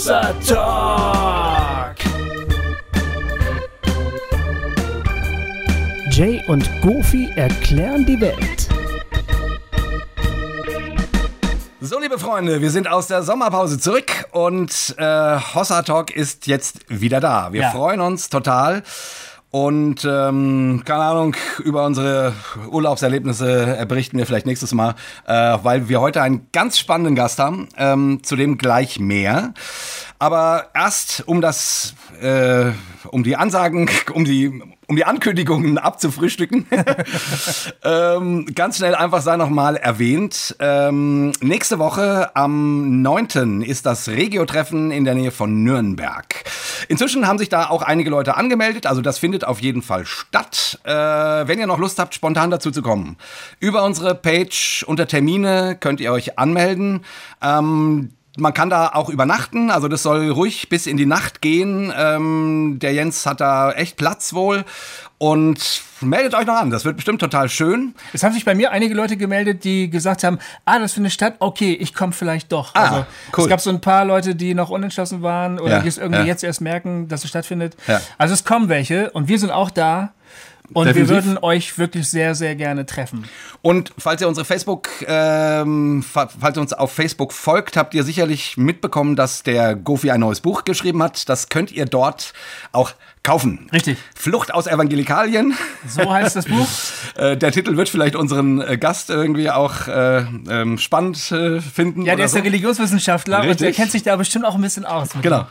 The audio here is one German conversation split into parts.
Hossa Talk. Jay und Goofy erklären die Welt. So, liebe Freunde, wir sind aus der Sommerpause zurück und äh, Hossa Talk ist jetzt wieder da. Wir Ja. freuen uns total. Und ähm, keine Ahnung, über unsere Urlaubserlebnisse berichten wir vielleicht nächstes Mal, äh, weil wir heute einen ganz spannenden Gast haben, ähm, zu dem gleich mehr. Aber erst um das, äh, um die Ansagen, um die, um die Ankündigungen abzufrühstücken, ähm, ganz schnell einfach sei nochmal erwähnt. Ähm, nächste Woche am 9. ist das Regio-Treffen in der Nähe von Nürnberg. Inzwischen haben sich da auch einige Leute angemeldet, also das findet auf jeden Fall statt. Äh, wenn ihr noch Lust habt, spontan dazu zu kommen. Über unsere Page unter Termine könnt ihr euch anmelden. Ähm, man kann da auch übernachten, also das soll ruhig bis in die Nacht gehen. Ähm, der Jens hat da echt Platz wohl. Und meldet euch noch an, das wird bestimmt total schön. Es haben sich bei mir einige Leute gemeldet, die gesagt haben, ah, das für eine Stadt, okay, ich komme vielleicht doch. Ah, also, cool. Es gab so ein paar Leute, die noch unentschlossen waren oder Ja, die es irgendwie ja. jetzt erst merken, dass es stattfindet. Ja. Also es kommen welche und wir sind auch da. Und Definitiv. wir würden euch wirklich sehr, sehr gerne treffen. Und falls ihr unsere Facebook, ähm, fa- falls ihr uns auf Facebook folgt, habt ihr sicherlich mitbekommen, dass der Gofi ein neues Buch geschrieben hat. Das könnt ihr dort auch kaufen. Richtig. Flucht aus Evangelikalien. So heißt das Buch. Äh, der Titel wird vielleicht unseren äh, Gast irgendwie auch äh, ähm, spannend äh, finden. Ja, oder der ist so. ja Religionswissenschaftler und der Richtig. kennt sich da bestimmt auch ein bisschen aus. Genau.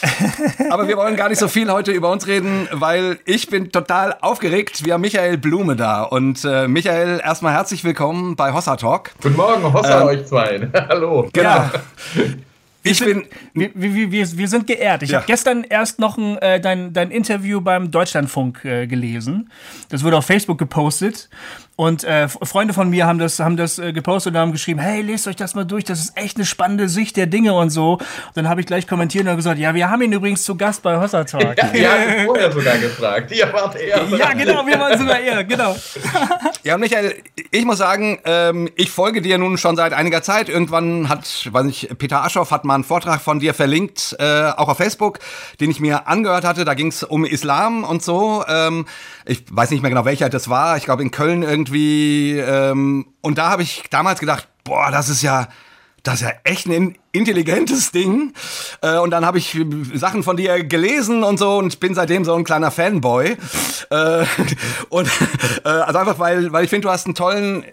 Aber wir wollen gar nicht so viel heute über uns reden, weil ich bin total aufgeregt. Wir haben Michael Blume da. Und äh, Michael, erstmal herzlich willkommen bei Hossa Talk. Guten Morgen, Hossa euch zwei. Hallo. Genau. Ja. Ich bin, Wir, wir, wir, wir sind geehrt. Ich Ja. habe gestern erst noch ein, äh, dein, dein Interview beim Deutschlandfunk äh, gelesen. Das wurde auf Facebook gepostet. Und äh, Freunde von mir haben das, haben das äh, gepostet und haben geschrieben, hey, lest euch das mal durch, das ist echt eine spannende Sicht der Dinge und so. Und dann habe ich gleich kommentiert und gesagt, ja, wir haben ihn übrigens zu Gast bei Hossa Talk. Ja, ihr habt vorher sogar gefragt. Ihr wart eher. Ja, genau, wir waren sogar eher, genau. Ja, Michael, ich muss sagen, ähm, ich folge dir nun schon seit einiger Zeit. Irgendwann hat, weiß nicht, Peter Aschoff hat mal einen Vortrag von dir verlinkt, äh, auch auf Facebook, den ich mir angehört hatte. Da ging es um Islam und so. Ähm, ich weiß nicht mehr genau, welcher das war. Ich glaube in Köln irgendwie. Ähm, und da habe ich damals gedacht, boah, das ist ja. Das ist ja echt ein in- intelligentes Ding. Äh, und dann habe ich Sachen von dir gelesen und so und bin seitdem so ein kleiner Fanboy. Äh, und äh, also einfach, weil, weil ich finde, du hast einen tollen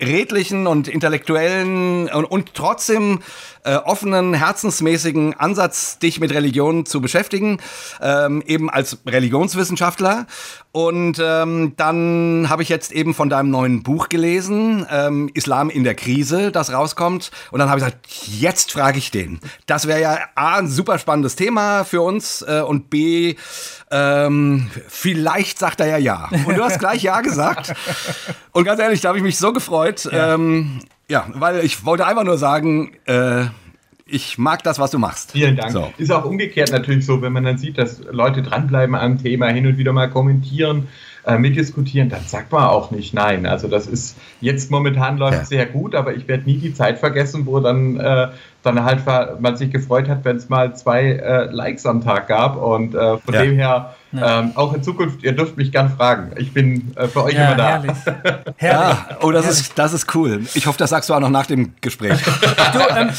redlichen und intellektuellen und, und trotzdem äh, offenen, herzensmäßigen Ansatz, dich mit Religion zu beschäftigen, ähm, eben als Religionswissenschaftler. Und ähm, dann habe ich jetzt eben von deinem neuen Buch gelesen, ähm, Islam in der Krise, das rauskommt. Und dann habe ich gesagt, jetzt frage ich den. Das wäre ja A, ein super spannendes Thema für uns äh, und B, ähm, vielleicht sagt er ja ja. Und du hast gleich ja gesagt. Und ganz ehrlich, da habe ich mich so gefreut. Ja, ähm, ja weil ich wollte einfach nur sagen, äh, ich mag das, was du machst. Vielen Dank. So. Ist auch umgekehrt natürlich so, wenn man dann sieht, dass Leute dranbleiben am Thema, hin und wieder mal kommentieren, äh, mitdiskutieren, dann sagt man auch nicht nein. Also das ist jetzt momentan läuft Ja. sehr gut, aber ich werde nie die Zeit vergessen, wo dann äh, dann halt man sich gefreut hat, wenn es mal zwei äh, Likes am Tag gab. Und äh, von Ja. dem her ähm, auch in Zukunft, ihr dürft mich gern fragen. Ich bin äh, für euch Ja, immer da. herrlich. herrlich. Ja, oh, das ist, das ist cool. Ich hoffe, das sagst du auch noch nach dem Gespräch. Du, ähm,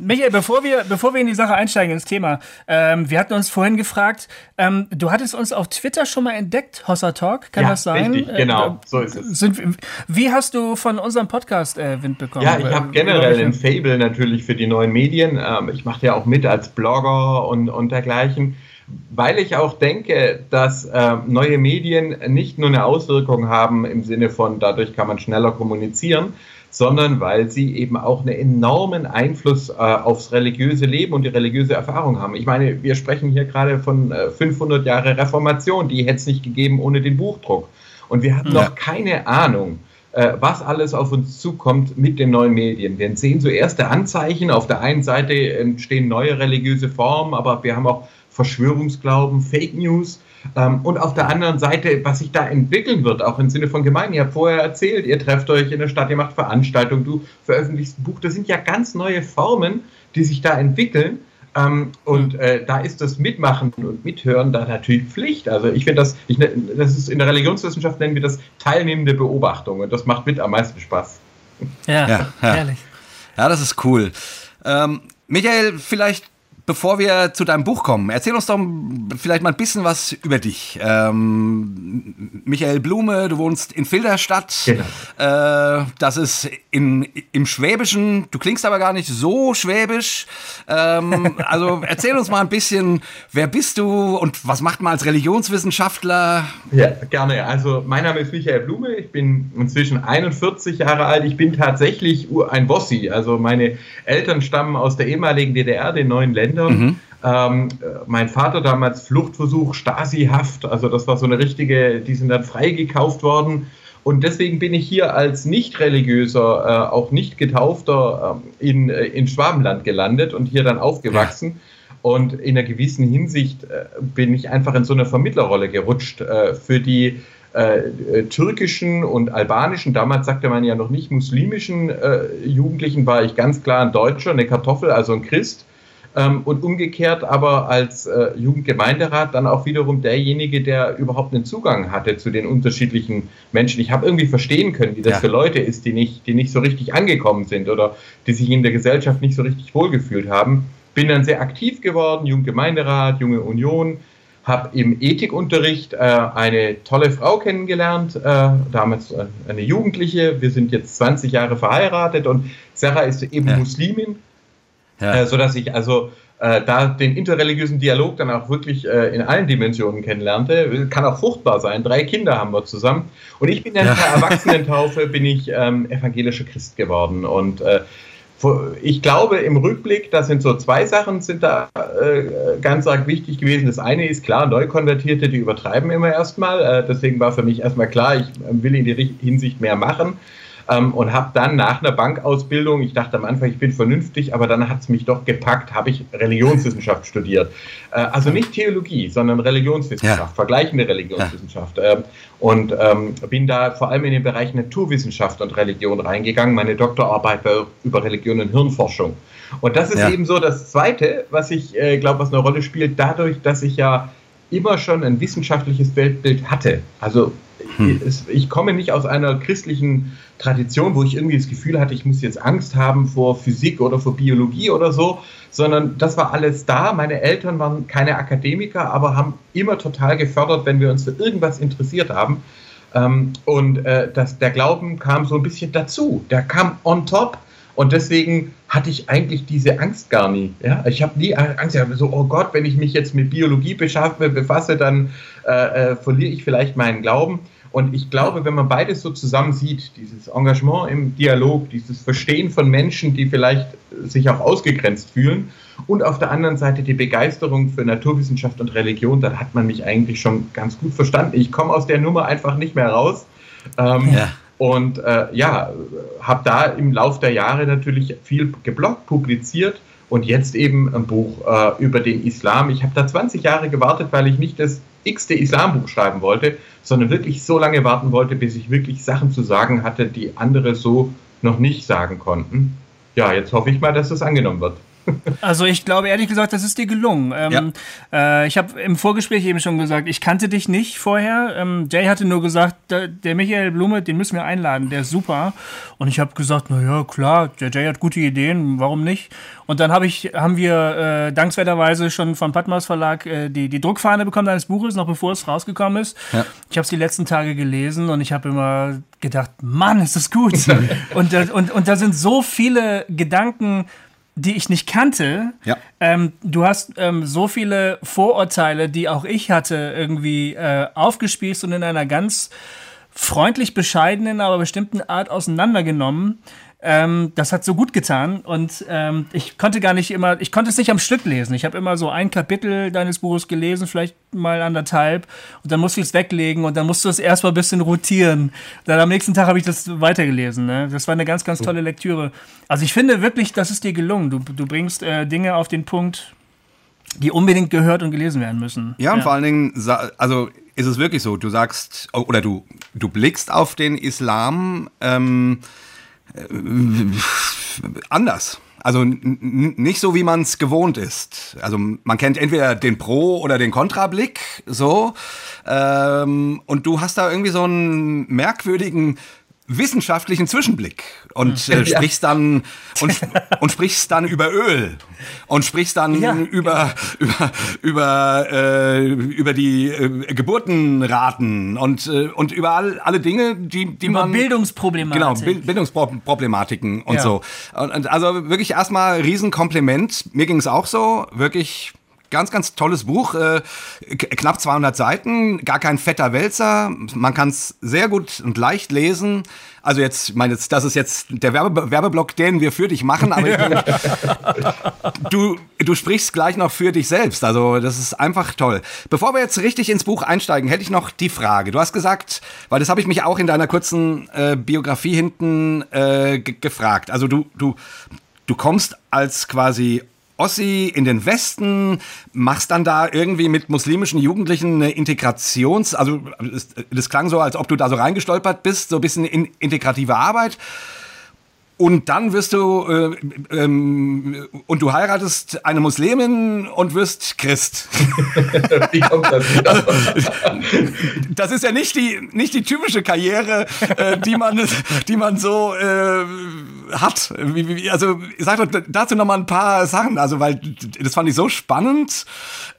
Michael, bevor wir, bevor wir in die Sache einsteigen, ins Thema, ähm, wir hatten uns vorhin gefragt, ähm, du hattest uns auf Twitter schon mal entdeckt, Hossa Talk, kann Ja, das sein? richtig, Äh, genau, da- so ist es. Sind, wie hast du von unserem Podcast äh, Wind bekommen? Ja, ich habe Ähm, generell ein Fable natürlich für die neuen Medien. Ähm, ich mache ja auch mit als Blogger und, und dergleichen, weil ich auch denke, dass ähm, neue Medien nicht nur eine Auswirkung haben im Sinne von, dadurch kann man schneller kommunizieren, sondern weil sie eben auch einen enormen Einfluss äh, aufs religiöse Leben und die religiöse Erfahrung haben. Ich meine, wir sprechen hier gerade von äh, 500 Jahre Reformation, die hätte es nicht gegeben ohne den Buchdruck. Und wir hatten Ja. noch keine Ahnung, äh, was alles auf uns zukommt mit den neuen Medien. Wir sehen so erste Anzeichen. Auf der einen Seite entstehen neue religiöse Formen, aber wir haben auch Verschwörungsglauben, Fake News. Ähm, und auf der anderen Seite, was sich da entwickeln wird, auch im Sinne von Gemeinden. Ihr habt vorher erzählt, ihr trefft euch in der Stadt, ihr macht Veranstaltungen, du veröffentlichst ein Buch. Das sind ja ganz neue Formen, die sich da entwickeln. Ähm, und äh, da ist das Mitmachen und Mithören da natürlich Pflicht. Also ich finde das, ich, ne, das ist in der Religionswissenschaft nennen wir das teilnehmende Beobachtung und das macht mit am meisten Spaß. Ja, ja, ja. herrlich. Ja, das ist cool. Ähm, Michael, vielleicht bevor wir zu deinem Buch kommen, erzähl uns doch vielleicht mal ein bisschen was über dich. Ähm, Michael Blume, du wohnst in Filderstadt. Genau. Äh, das ist in, im Schwäbischen. Du klingst aber gar nicht so schwäbisch. Ähm, also erzähl uns mal ein bisschen, wer bist du und was macht man als Religionswissenschaftler? Ja, gerne. Also mein Name ist Michael Blume. Ich bin inzwischen 41 Jahre alt. Ich bin tatsächlich ein Bossi. Also meine Eltern stammen aus der ehemaligen DDR, den neuen Ländern. Kindern. Mhm. Ähm, mein Vater damals Fluchtversuch, Stasi-Haft, also das war so eine richtige, die sind dann freigekauft worden. Und deswegen bin ich hier als nicht-religiöser, äh, auch nicht getaufter äh, in, äh, in Schwabenland gelandet und hier dann aufgewachsen. Ja. Und in einer gewissen Hinsicht äh, bin ich einfach in so eine Vermittlerrolle gerutscht äh, für die äh, türkischen und albanischen, damals sagte man ja noch nicht muslimischen Jugendlichen, war ich ganz klar ein Deutscher, eine Kartoffel, also ein Christ ähm, und umgekehrt aber als äh, Jugendgemeinderat dann auch wiederum derjenige, der überhaupt einen Zugang hatte zu den unterschiedlichen Menschen. Ich habe irgendwie verstehen können, wie das ja. für Leute ist, die nicht, die nicht so richtig angekommen sind oder die sich in der Gesellschaft nicht so richtig wohlgefühlt haben. Bin dann sehr aktiv geworden, Jugendgemeinderat, Junge Union, habe im Ethikunterricht äh, eine tolle Frau kennengelernt, äh, damals äh, eine Jugendliche. Wir sind jetzt 20 Jahre verheiratet und Sarah ist eben ja. Muslimin ja. äh, sodass ich also äh, da den interreligiösen Dialog dann auch wirklich äh, in allen Dimensionen kennenlernte. Kann auch fruchtbar sein. Drei Kinder haben wir zusammen. Und ich bin dann ja. per Erwachsenentaufe bin ich ähm, evangelischer Christ geworden. Und äh, ich glaube, im Rückblick, da sind so zwei Sachen sind da äh, ganz arg wichtig gewesen. Das eine ist klar, Neukonvertierte, die übertreiben immer erstmal. Äh, deswegen war für mich erstmal klar, ich will in die Hinsicht mehr machen ähm, und habe dann nach einer Bankausbildung, ich dachte am Anfang, ich bin vernünftig, aber dann hat es mich doch gepackt, habe ich Religionswissenschaft studiert. Äh, also nicht Theologie, sondern Religionswissenschaft, ja. vergleichende Religionswissenschaft. Ja. Äh, und ähm, bin da vor allem in den Bereich Naturwissenschaft und Religion reingegangen. Meine Doktorarbeit war über Religion und Hirnforschung. Und das ist ja. eben so das Zweite, was ich äh, glaube, was eine Rolle spielt, dadurch, dass ich ja immer schon ein wissenschaftliches Weltbild hatte. Also hm. ich komme nicht aus einer christlichen Tradition, wo ich irgendwie das Gefühl hatte, ich muss jetzt Angst haben vor Physik oder vor Biologie oder so, sondern das war alles da. Meine Eltern waren keine Akademiker, aber haben immer total gefördert, wenn wir uns für irgendwas interessiert haben. Ähm, und äh, das, der Glauben kam so ein bisschen dazu. Der kam on top. Und deswegen hatte ich eigentlich diese Angst gar nie. Ja? Ich habe nie Angst, ich so, oh Gott, wenn ich mich jetzt mit Biologie befasse, dann äh, äh, verliere ich vielleicht meinen Glauben. Und ich glaube, wenn man beides so zusammen sieht, dieses Engagement im Dialog, dieses Verstehen von Menschen, die vielleicht sich auch ausgegrenzt fühlen, und auf der anderen Seite die Begeisterung für Naturwissenschaft und Religion, dann hat man mich eigentlich schon ganz gut verstanden. Ich komme aus der Nummer einfach nicht mehr raus. Ähm, ja. Und äh, ja, habe da im Lauf der Jahre natürlich viel gebloggt, publiziert und jetzt eben ein Buch äh, über den Islam. Ich habe da 20 Jahre gewartet, weil ich nicht das x-te Islambuch schreiben wollte, sondern wirklich so lange warten wollte, bis ich wirklich Sachen zu sagen hatte, die andere so noch nicht sagen konnten. Ja, jetzt hoffe ich mal, dass das angenommen wird. Also ich glaube ehrlich gesagt, das ist dir gelungen. Ähm, ja. äh, ich habe im Vorgespräch eben schon gesagt, ich kannte dich nicht vorher. Ähm, Jay hatte nur gesagt, der, der, Michael Blume, den müssen wir einladen, der ist super. Und ich habe gesagt, na ja, klar, der Jay hat gute Ideen, warum nicht? Und dann hab ich, haben wir äh, dankenswerterweise schon vom Patmos Verlag äh, die, die Druckfahne bekommen deines Buches, noch bevor es rausgekommen ist. Ja. Ich habe es die letzten Tage gelesen und ich habe immer gedacht, Mann, ist das gut. und, und, und da sind so viele Gedanken die ich nicht kannte. Ja. Ähm, du hast ähm, so viele Vorurteile, die auch ich hatte, irgendwie äh, aufgespießt und in einer ganz freundlich bescheidenen, aber bestimmten Art auseinandergenommen. Ähm, das hat so gut getan und ähm, ich konnte gar nicht immer, ich konnte es nicht am Stück lesen. Ich habe immer so ein Kapitel deines Buches gelesen, vielleicht mal anderthalb und dann musste ich es weglegen und dann musste es erstmal ein bisschen rotieren. Dann am nächsten Tag habe ich das weitergelesen. Ne? Das war eine ganz, ganz tolle Lektüre. Also ich finde wirklich, das ist dir gelungen. Du, du bringst äh, Dinge auf den Punkt, die unbedingt gehört und gelesen werden müssen. Ja, und ja. vor allen Dingen, also ist es wirklich so, du sagst, oder du, du blickst auf den Islam, ähm, äh, anders. Also nicht so, wie man es gewohnt ist. Also man kennt entweder den Pro- oder den Kontrablick, so. Ähm, und du hast da irgendwie so einen merkwürdigen wissenschaftlichen Zwischenblick und äh, sprichst dann und, und sprichst dann über Öl und sprichst dann ja. über über über äh, über die äh, Geburtenraten und äh, und über all, alle Dinge, die die über man Bildungsproblematiken genau Bild, Bildungsproblematiken und ja. so und, und also wirklich erstmal Riesenkompliment. Mir ging es auch so, wirklich Ganz, ganz tolles Buch, äh, knapp 200 Seiten, gar kein fetter Wälzer. Man kann es sehr gut und leicht lesen. Also jetzt, meine, das ist jetzt der Werbe Werbeblock, den wir für dich machen, aber meine, du, du sprichst gleich noch für dich selbst. Also das ist einfach toll. Bevor wir jetzt richtig ins Buch einsteigen, hätte ich noch die Frage. Du hast gesagt, weil das habe ich mich auch in deiner kurzen äh, Biografie hinten äh, gefragt. Also du, du, du kommst als quasi Ossi in den Westen, machst dann da irgendwie mit muslimischen Jugendlichen eine Integrations-, also das klang so, als ob du da so reingestolpert bist, so ein bisschen in integrative Arbeit. Und dann wirst du äh, ähm, und du heiratest eine Muslimin und wirst Christ. Wie kommt das wieder? das ist ja nicht die nicht die typische Karriere, äh, die man die man so äh, hat. Also sag doch dazu noch mal ein paar Sachen, also weil das fand ich so spannend.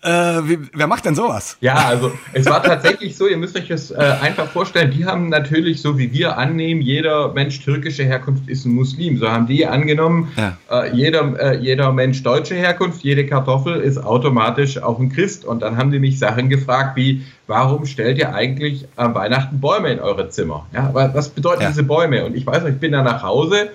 Äh, wer macht denn sowas? Ja, also es war tatsächlich so. Ihr müsst euch das äh, einfach vorstellen. Die haben natürlich so wie wir annehmen, jeder Mensch türkische Herkunft ist ein Muslim. Muslim. So haben die angenommen, ja. äh, jeder, äh, jeder Mensch deutsche Herkunft, jede Kartoffel ist automatisch auch ein Christ. Und dann haben die mich Sachen gefragt wie, warum stellt ihr eigentlich am Weihnachten Bäume in eure Zimmer? Ja, was bedeuten ja. diese Bäume? Und ich weiß noch, ich bin da nach Hause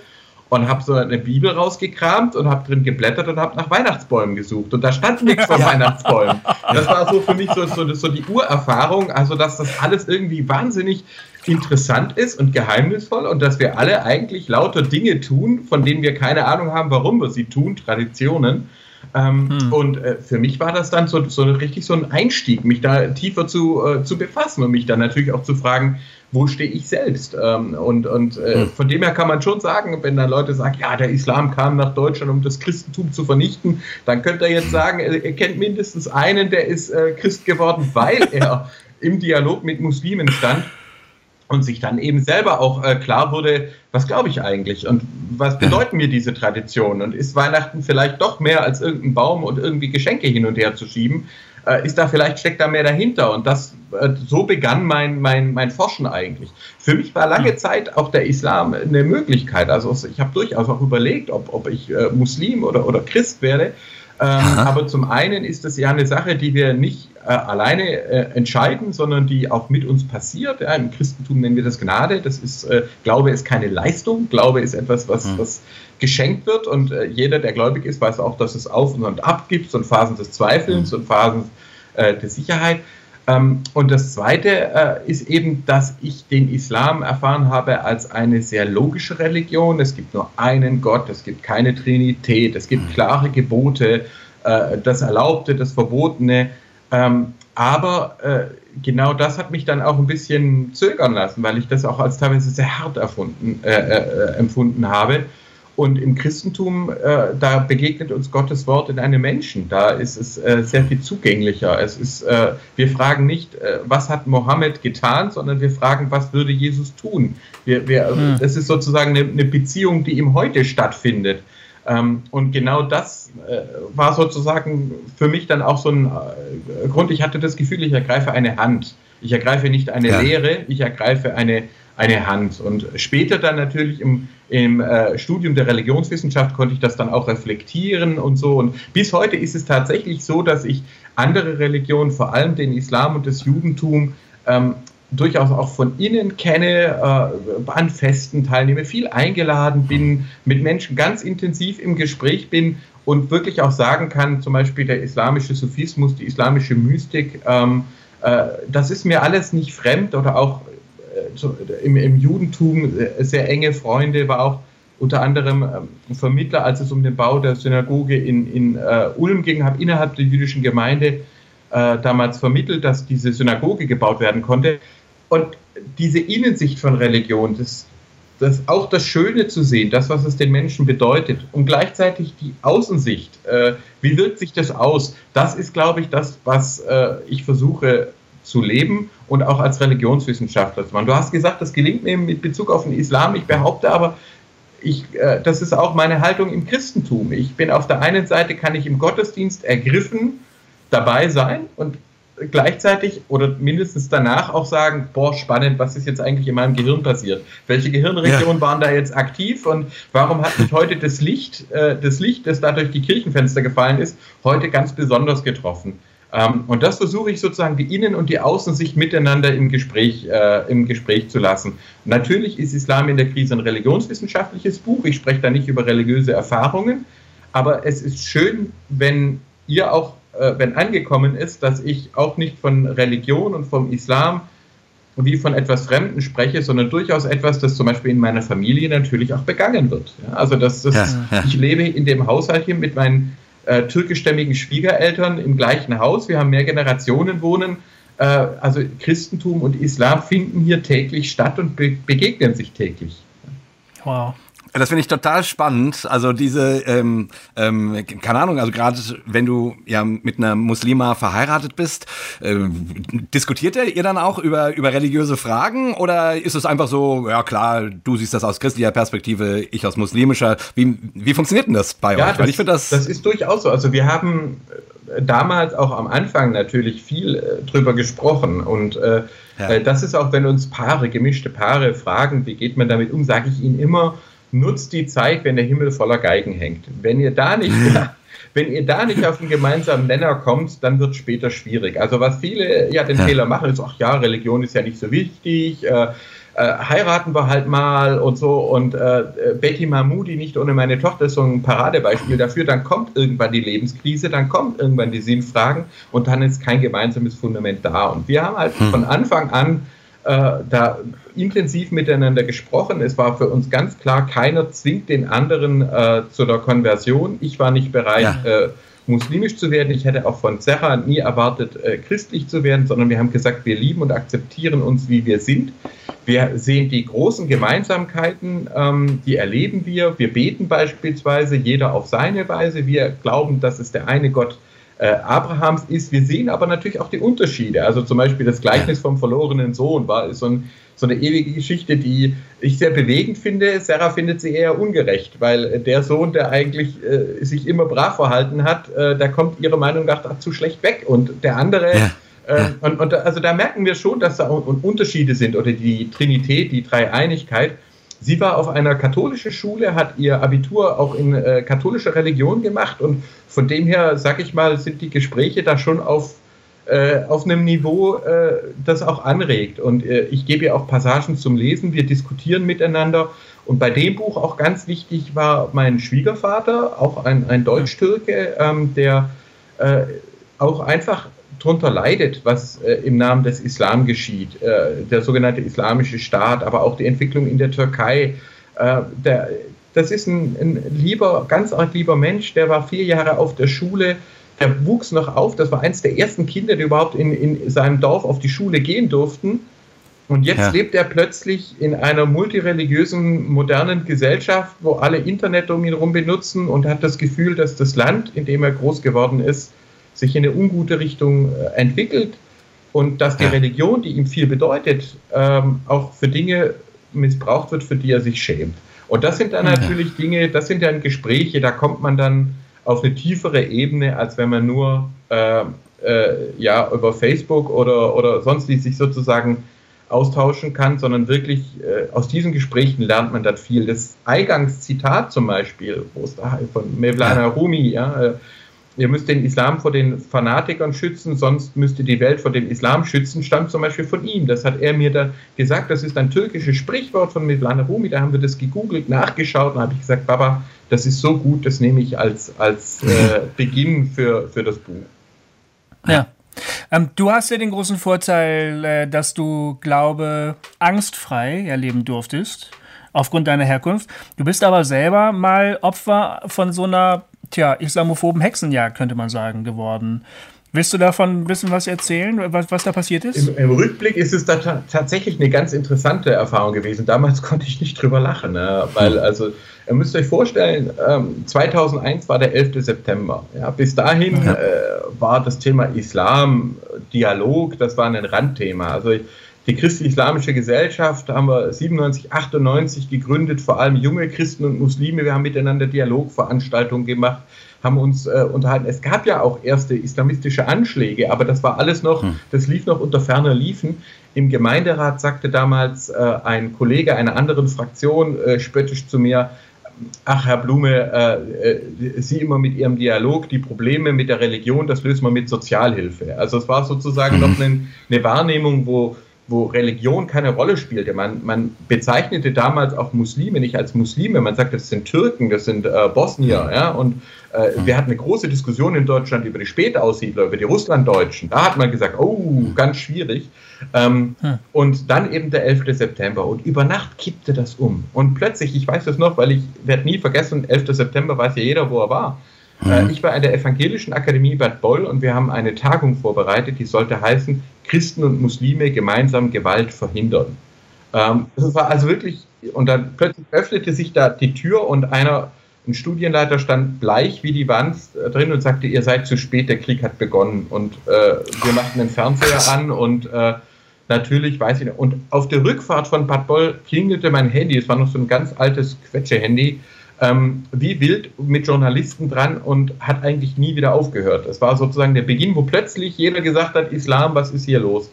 und habe so eine Bibel rausgekramt und habe drin geblättert und habe nach Weihnachtsbäumen gesucht. Und da stand nichts von. Weihnachtsbäumen. Das war so für mich so, so, so die Urerfahrung, also dass das alles irgendwie wahnsinnig interessant ist und geheimnisvoll und dass wir alle eigentlich lauter Dinge tun, von denen wir keine Ahnung haben, warum wir sie tun, Traditionen. Ähm, hm. Und äh, für mich war das dann so, so richtig so ein Einstieg, mich da tiefer zu, äh, zu befassen und mich dann natürlich auch zu fragen, wo stehe ich selbst? Ähm, und und äh, hm. von dem her kann man schon sagen, wenn dann Leute sagen, ja, der Islam kam nach Deutschland, um das Christentum zu vernichten, dann könnte er jetzt sagen, er, er kennt mindestens einen, der ist äh, Christ geworden, weil er im Dialog mit Muslimen stand und sich dann eben selber auch äh, klar wurde, was glaube ich eigentlich und was bedeuten mir diese Traditionen? Und ist Weihnachten vielleicht doch mehr als irgendein Baum und irgendwie Geschenke hin und her zu schieben, äh, ist da vielleicht steckt da mehr dahinter? Und das äh, so begann mein, mein, mein Forschen eigentlich. Für mich war lange. Zeit auch der Islam eine Möglichkeit, also ich habe durchaus auch überlegt, ob, ob ich äh, Muslim oder, oder Christ werde, ähm, aber zum einen ist das ja eine Sache, die wir nicht äh, alleine äh, entscheiden, sondern die auch mit uns passiert. Ja, Im Christentum nennen wir das Gnade. Das ist, äh, Glaube ist keine Leistung. Glaube ist etwas, was, mhm. was geschenkt wird. Und äh, jeder, der gläubig ist, weiß auch, dass es Auf und Ab gibt und Phasen des Zweifelns mhm. und Phasen äh, der Sicherheit. Ähm, und das Zweite äh, ist eben, dass ich den Islam erfahren habe als eine sehr logische Religion. Es gibt nur einen Gott, es gibt keine Trinität, es gibt mhm. klare Gebote, das Erlaubte, das Verbotene. Ähm, aber äh, genau das hat mich dann auch ein bisschen zögern lassen, weil ich das auch als teilweise sehr hart erfunden, äh, äh, empfunden habe. Und im Christentum, äh, da begegnet uns Gottes Wort in einem Menschen. Da ist es äh, sehr viel zugänglicher. Es ist, äh, wir fragen nicht, was hat Mohammed getan, sondern wir fragen, was würde Jesus tun. Wir, wir, hm. Das ist sozusagen eine, eine Beziehung, die im Heute stattfindet. Ähm, und genau das äh, war sozusagen für mich dann auch so ein äh, Grund. Ich hatte das Gefühl, ich ergreife eine Hand. Ich ergreife nicht eine ja. Lehre, ich ergreife eine, eine Hand. Und später dann natürlich im, im äh, Studium der Religionswissenschaft konnte ich das dann auch reflektieren und so. Und bis heute ist es tatsächlich so, dass ich andere Religionen, vor allem den Islam und das Judentum, ähm, durchaus auch von innen kenne, äh, an Festen teilnehme, viel eingeladen bin, mit Menschen ganz intensiv im Gespräch bin und wirklich auch sagen kann, zum Beispiel der islamische Sufismus, die islamische Mystik, ähm, äh, das ist mir alles nicht fremd oder auch äh, im, im, Judentum äh, sehr enge Freunde, war auch unter anderem ähm, Vermittler, als es um den Bau der Synagoge in, in äh, Ulm ging, habe innerhalb der jüdischen Gemeinde äh, damals vermittelt, dass diese Synagoge gebaut werden konnte. Und diese Innensicht von Religion, das das, auch das Schöne zu sehen, das, was es den Menschen bedeutet und gleichzeitig die Außensicht. Äh, wie wirkt sich das aus? Das ist, glaube ich, das, was äh, ich versuche zu leben und auch als Religionswissenschaftler zu machen. Du hast gesagt, das gelingt mir mit Bezug auf den Islam. Ich behaupte aber, ich, äh, das ist auch meine Haltung im Christentum. Ich bin auf der einen Seite, kann ich im Gottesdienst ergriffen dabei sein und gleichzeitig oder mindestens danach auch sagen, boah, spannend, was ist jetzt eigentlich in meinem Gehirn passiert? Welche Gehirnregionen ja. waren da jetzt aktiv und warum hat mich heute das Licht, äh, das Licht, das da durch die Kirchenfenster gefallen ist, heute ganz besonders getroffen? Ähm, und das versuche ich sozusagen die Innen- und die Außensicht miteinander im Gespräch, äh, im Gespräch zu lassen. natürlich ist Islam in der Krise ein religionswissenschaftliches Buch. Ich spreche da nicht über religiöse Erfahrungen, aber es ist schön, wenn ihr auch äh, wenn angekommen ist, dass ich auch nicht von Religion und vom Islam wie von etwas Fremden spreche, sondern durchaus etwas, das zum Beispiel in meiner Familie natürlich auch begangen wird. Ja, also das, das ja, ja. ich lebe in dem Haushalt hier mit meinen äh, türkischstämmigen Schwiegereltern im gleichen Haus. Wir haben mehr Generationen wohnen. Äh, also Christentum und Islam finden hier täglich statt und be begegnen sich täglich. Wow. Das finde ich total spannend. Also diese, ähm, ähm, keine Ahnung, also gerade wenn du ja mit einer Muslima verheiratet bist, ähm, diskutiert ihr dann auch über, über religiöse Fragen oder ist es einfach so, ja klar, du siehst das aus christlicher Perspektive, ich aus muslimischer. Wie, wie funktioniert denn das bei ja, euch? Weil ich finde das. Das ist durchaus so. Also wir haben äh, damals auch am Anfang natürlich viel äh, drüber gesprochen und äh, ja. Äh, das ist auch, wenn uns Paare, gemischte Paare fragen, wie geht man damit um, sage ich ihnen immer, nutzt die Zeit, wenn der Himmel voller Geigen hängt. Wenn ihr da nicht, wenn ihr da nicht auf einen gemeinsamen Nenner kommt, dann wird es später schwierig. Also was viele ja den ja. Fehler machen, ist, ach ja, Religion ist ja nicht so wichtig. Äh, äh, heiraten wir halt mal und so. Und äh, Betty Mahmoudi, nicht ohne meine Tochter, ist so ein Paradebeispiel dafür. Dann kommt irgendwann die Lebenskrise, dann kommt irgendwann die Sinnfragen und dann ist kein gemeinsames Fundament da. Und wir haben halt hm. von Anfang an da intensiv miteinander gesprochen. Es war für uns ganz klar, keiner zwingt den anderen äh, zu der Konversion. Ich war nicht bereit, ja. äh, muslimisch zu werden. Ich hätte auch von Serra nie erwartet, äh, christlich zu werden, sondern wir haben gesagt, wir lieben und akzeptieren uns, wie wir sind. Wir sehen die großen Gemeinsamkeiten, ähm, die erleben wir. Wir beten beispielsweise, jeder auf seine Weise. Wir glauben, dass es der eine Gott äh, Abrahams ist. Wir sehen aber natürlich auch die Unterschiede. Also zum Beispiel das Gleichnis vom verlorenen Sohn war so, ein, so, eine ewige Geschichte, die ich sehr bewegend finde. Sarah findet sie eher ungerecht, weil der Sohn, der eigentlich äh, sich immer brav verhalten hat, äh, da kommt ihrer Meinung nach zu schlecht weg. Und der andere. Ja. Äh, und, und, also da merken wir schon, dass da Unterschiede sind oder die Trinität, die Dreieinigkeit. Sie war auf einer katholischen Schule, hat ihr Abitur auch in äh, katholischer Religion gemacht und von dem her, sag ich mal, sind die Gespräche da schon auf, äh, auf einem Niveau, äh, das auch anregt. Und äh, ich gebe ihr auch Passagen zum Lesen, wir diskutieren miteinander. Und bei dem Buch auch ganz wichtig war mein Schwiegervater, auch ein, ein Deutsch-Türke, ähm, der äh, auch einfach darunter leidet, was äh, im Namen des Islam geschieht, äh, der sogenannte Islamische Staat, aber auch die Entwicklung in der Türkei. Äh, der, das ist ein, ein, lieber, ganz arg lieber Mensch, der war vier Jahre auf der Schule, der wuchs noch auf, das war eines der ersten Kinder, die überhaupt in, in seinem Dorf auf die Schule gehen durften. Und jetzt ja. lebt er plötzlich in einer multireligiösen, modernen Gesellschaft, wo alle Internet um ihn herum benutzen und hat das Gefühl, dass das Land, in dem er groß geworden ist, sich in eine ungute Richtung äh, entwickelt und dass die. Religion, die ihm viel bedeutet, ähm, auch für Dinge missbraucht wird, für die er sich schämt. Und das sind dann natürlich Dinge, das sind dann Gespräche, da kommt man dann auf eine tiefere Ebene, als wenn man nur äh, äh, ja, über Facebook oder, oder sonst wie sich sozusagen austauschen kann, sondern wirklich äh, aus diesen Gesprächen lernt man dann viel. Das Eingangszitat zum Beispiel, wo es da von Mevlana Rumi, ja, äh, ihr müsst den Islam vor den Fanatikern schützen, sonst müsst ihr die Welt vor dem Islam schützen, stammt zum Beispiel von ihm. Das hat er mir da gesagt. Das ist ein türkisches Sprichwort von Mevlana Rumi. Da haben wir das gegoogelt, nachgeschaut und habe ich gesagt, Baba, das ist so gut, das nehme ich als, als äh, Beginn für, für das Buch. Ja. Ähm, du hast ja den großen Vorteil, äh, dass du, glaube, angstfrei erleben durftest aufgrund deiner Herkunft. Du bist aber selber mal Opfer von so einer tja, islamophoben Hexenjagd, könnte man sagen, geworden. Willst du davon ein bisschen was erzählen, was, was da passiert ist? Im, Im, Rückblick ist es da tatsächlich eine ganz interessante Erfahrung gewesen. Damals konnte ich nicht drüber lachen, ne? weil hm. also ihr müsst euch vorstellen, ähm, 2001 war der 11. September. Ja, bis dahin ja. äh, war das Thema Islam, Dialog, das war ein Randthema. Also die christlich-islamische Gesellschaft haben wir 97, 98 gegründet, vor allem junge Christen und Muslime. Wir haben miteinander Dialogveranstaltungen gemacht, haben uns äh, unterhalten. Es gab ja auch erste islamistische Anschläge, aber das war alles noch, hm. das lief noch unter ferner Liefen. Im Gemeinderat sagte damals äh, ein Kollege einer anderen Fraktion äh, spöttisch zu mir, ach Herr Blume, äh, äh, Sie immer mit Ihrem Dialog, die Probleme mit der Religion, das lösen wir mit Sozialhilfe. Also es war sozusagen noch eine, eine Wahrnehmung, wo wo Religion keine Rolle spielte. Man, man bezeichnete damals auch Muslime nicht als Muslime, man sagte, das sind Türken, das sind äh, Bosnier. Ja? Und äh, wir hatten eine große Diskussion in Deutschland über die Spätaussiedler, über die Russlanddeutschen. Da hat man gesagt, oh, ganz schwierig. Ähm, hm. Und dann eben der 11. September. Und über Nacht kippte das um. Und plötzlich, ich weiß das noch, weil ich werde nie vergessen, 11. September weiß ja jeder, wo er war. Äh, mhm. Ich war in der Evangelischen Akademie Bad Boll und wir haben eine Tagung vorbereitet, die sollte heißen, Christen und Muslime gemeinsam Gewalt verhindern. Ähm, das war also wirklich, und dann plötzlich öffnete sich da die Tür und einer, ein Studienleiter stand bleich wie die Wand äh, drin und sagte, ihr seid zu spät, der Krieg hat begonnen. Und äh, wir machten den Fernseher an und äh, natürlich weiß ich nicht. Und auf der Rückfahrt von Bad Boll klingelte mein Handy, es war noch so ein ganz altes Quetsche-Handy, ähm, wie wild mit Journalisten dran und hat eigentlich nie wieder aufgehört. Es war sozusagen der Beginn, wo plötzlich jeder gesagt hat, Islam, was ist hier los?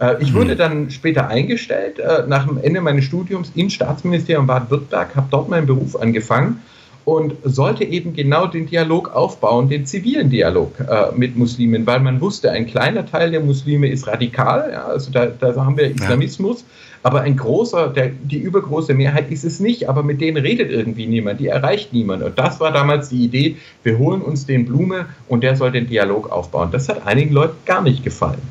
Äh, ich wurde mhm. dann später eingestellt, äh, nach dem Ende meines Studiums ins Staatsministerium Baden-Württemberg, habe dort meinen Beruf angefangen und sollte eben genau den Dialog aufbauen, den zivilen Dialog äh, mit Muslimen, weil man wusste, ein kleiner Teil der Muslime ist radikal, ja, also da, da, haben wir Islamismus, ja. Aber ein großer, der, die übergroße Mehrheit ist es nicht, aber mit denen redet irgendwie niemand, die erreicht niemand. Und das war damals die Idee, wir holen uns den Blume und der soll den Dialog aufbauen. Das hat einigen Leuten gar nicht gefallen.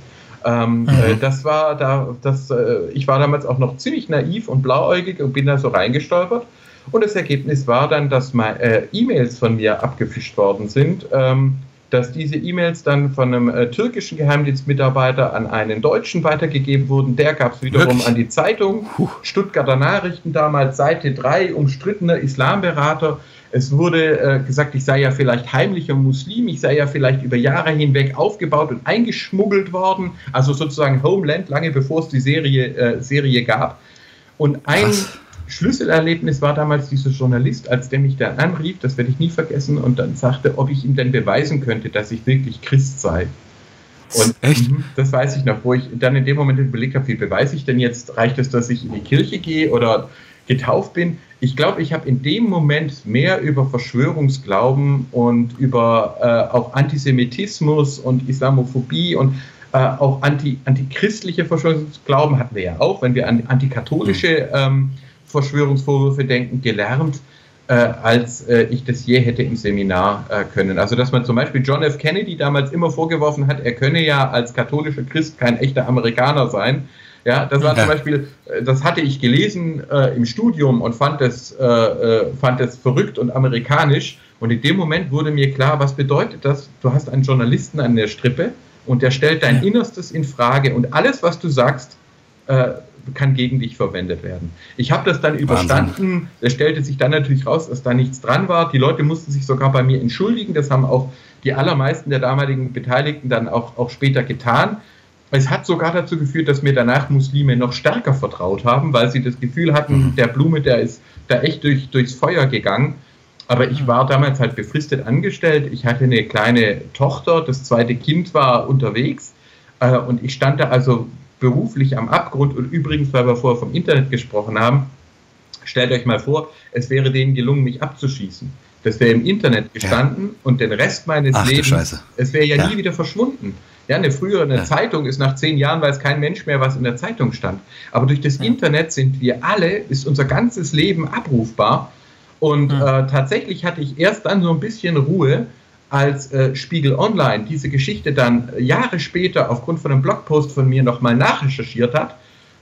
Ähm, mhm. äh, das war da, das, äh, ich war damals auch noch ziemlich naiv und blauäugig und bin da so reingestolpert. Und das Ergebnis war dann, dass äh, E-Mails von mir abgefischt worden sind, ähm, dass diese E-Mails dann von einem äh, türkischen Geheimdienstmitarbeiter an einen Deutschen weitergegeben wurden. Der gab es wiederum Wirklich? an die Zeitung, Puh. Stuttgarter Nachrichten damals, Seite 3, umstrittener Islamberater. Es wurde äh, gesagt, ich sei ja vielleicht heimlicher Muslim, ich sei ja vielleicht über Jahre hinweg aufgebaut und eingeschmuggelt worden, also sozusagen Homeland, lange bevor es die Serie, äh, Serie gab. Und ein Was? Schlüsselerlebnis war damals dieser Journalist, als der mich dann anrief, das werde ich nie vergessen, und dann sagte, ob ich ihm denn beweisen könnte, dass ich wirklich Christ sei. Und Echt? Mhm, das weiß ich noch, wo ich dann in dem Moment überlegt habe, wie beweise ich denn jetzt? Reicht es, dass ich in die Kirche gehe oder getauft bin? Ich glaube, ich habe in dem Moment mehr über Verschwörungsglauben und über äh, auch Antisemitismus und Islamophobie und äh, auch anti, antichristliche Verschwörungsglauben hatten wir ja auch, wenn wir an antikatholische mhm. ähm, Verschwörungsvorwürfe denken, gelernt, äh, als äh, ich das je hätte im Seminar äh, können. Also dass man zum Beispiel John F. Kennedy damals immer vorgeworfen hat, er könne ja als katholischer Christ kein echter Amerikaner sein. Ja, das war zum Beispiel, äh, das hatte ich gelesen äh, im Studium und fand es, äh, fand es verrückt und amerikanisch. Und in dem Moment wurde mir klar, was bedeutet das? Du hast einen Journalisten an der Strippe und der stellt dein. Innerstes in Frage und alles, was du sagst, kann gegen dich verwendet werden. Ich habe das dann überstanden. Es stellte sich dann natürlich raus, dass da nichts dran war. Die Leute mussten sich sogar bei mir entschuldigen. Das haben auch die allermeisten der damaligen Beteiligten dann auch, auch später getan. Es hat sogar dazu geführt, dass mir danach Muslime noch stärker vertraut haben, weil sie das Gefühl hatten, mhm. der Blume, der ist da echt durch, durchs Feuer gegangen. Aber ich war damals halt befristet angestellt. Ich hatte eine kleine Tochter, das zweite Kind war unterwegs. Äh, und ich stand da also beruflich am Abgrund. Und übrigens, weil wir vorher vom Internet gesprochen haben, stellt euch mal vor, es wäre denen gelungen, mich abzuschießen. Das wäre im Internet gestanden ja. und den Rest meines Ach, Lebens, es wäre ja, ja, nie wieder verschwunden. Ja, eine frühere eine ja. Zeitung ist nach zehn Jahren, weiß kein Mensch mehr, was in der Zeitung stand. Aber durch das Internet sind wir alle, ist unser ganzes Leben abrufbar. Und äh, tatsächlich hatte ich erst dann so ein bisschen Ruhe, als äh, Spiegel Online diese Geschichte dann Jahre später aufgrund von einem Blogpost von mir nochmal nachrecherchiert hat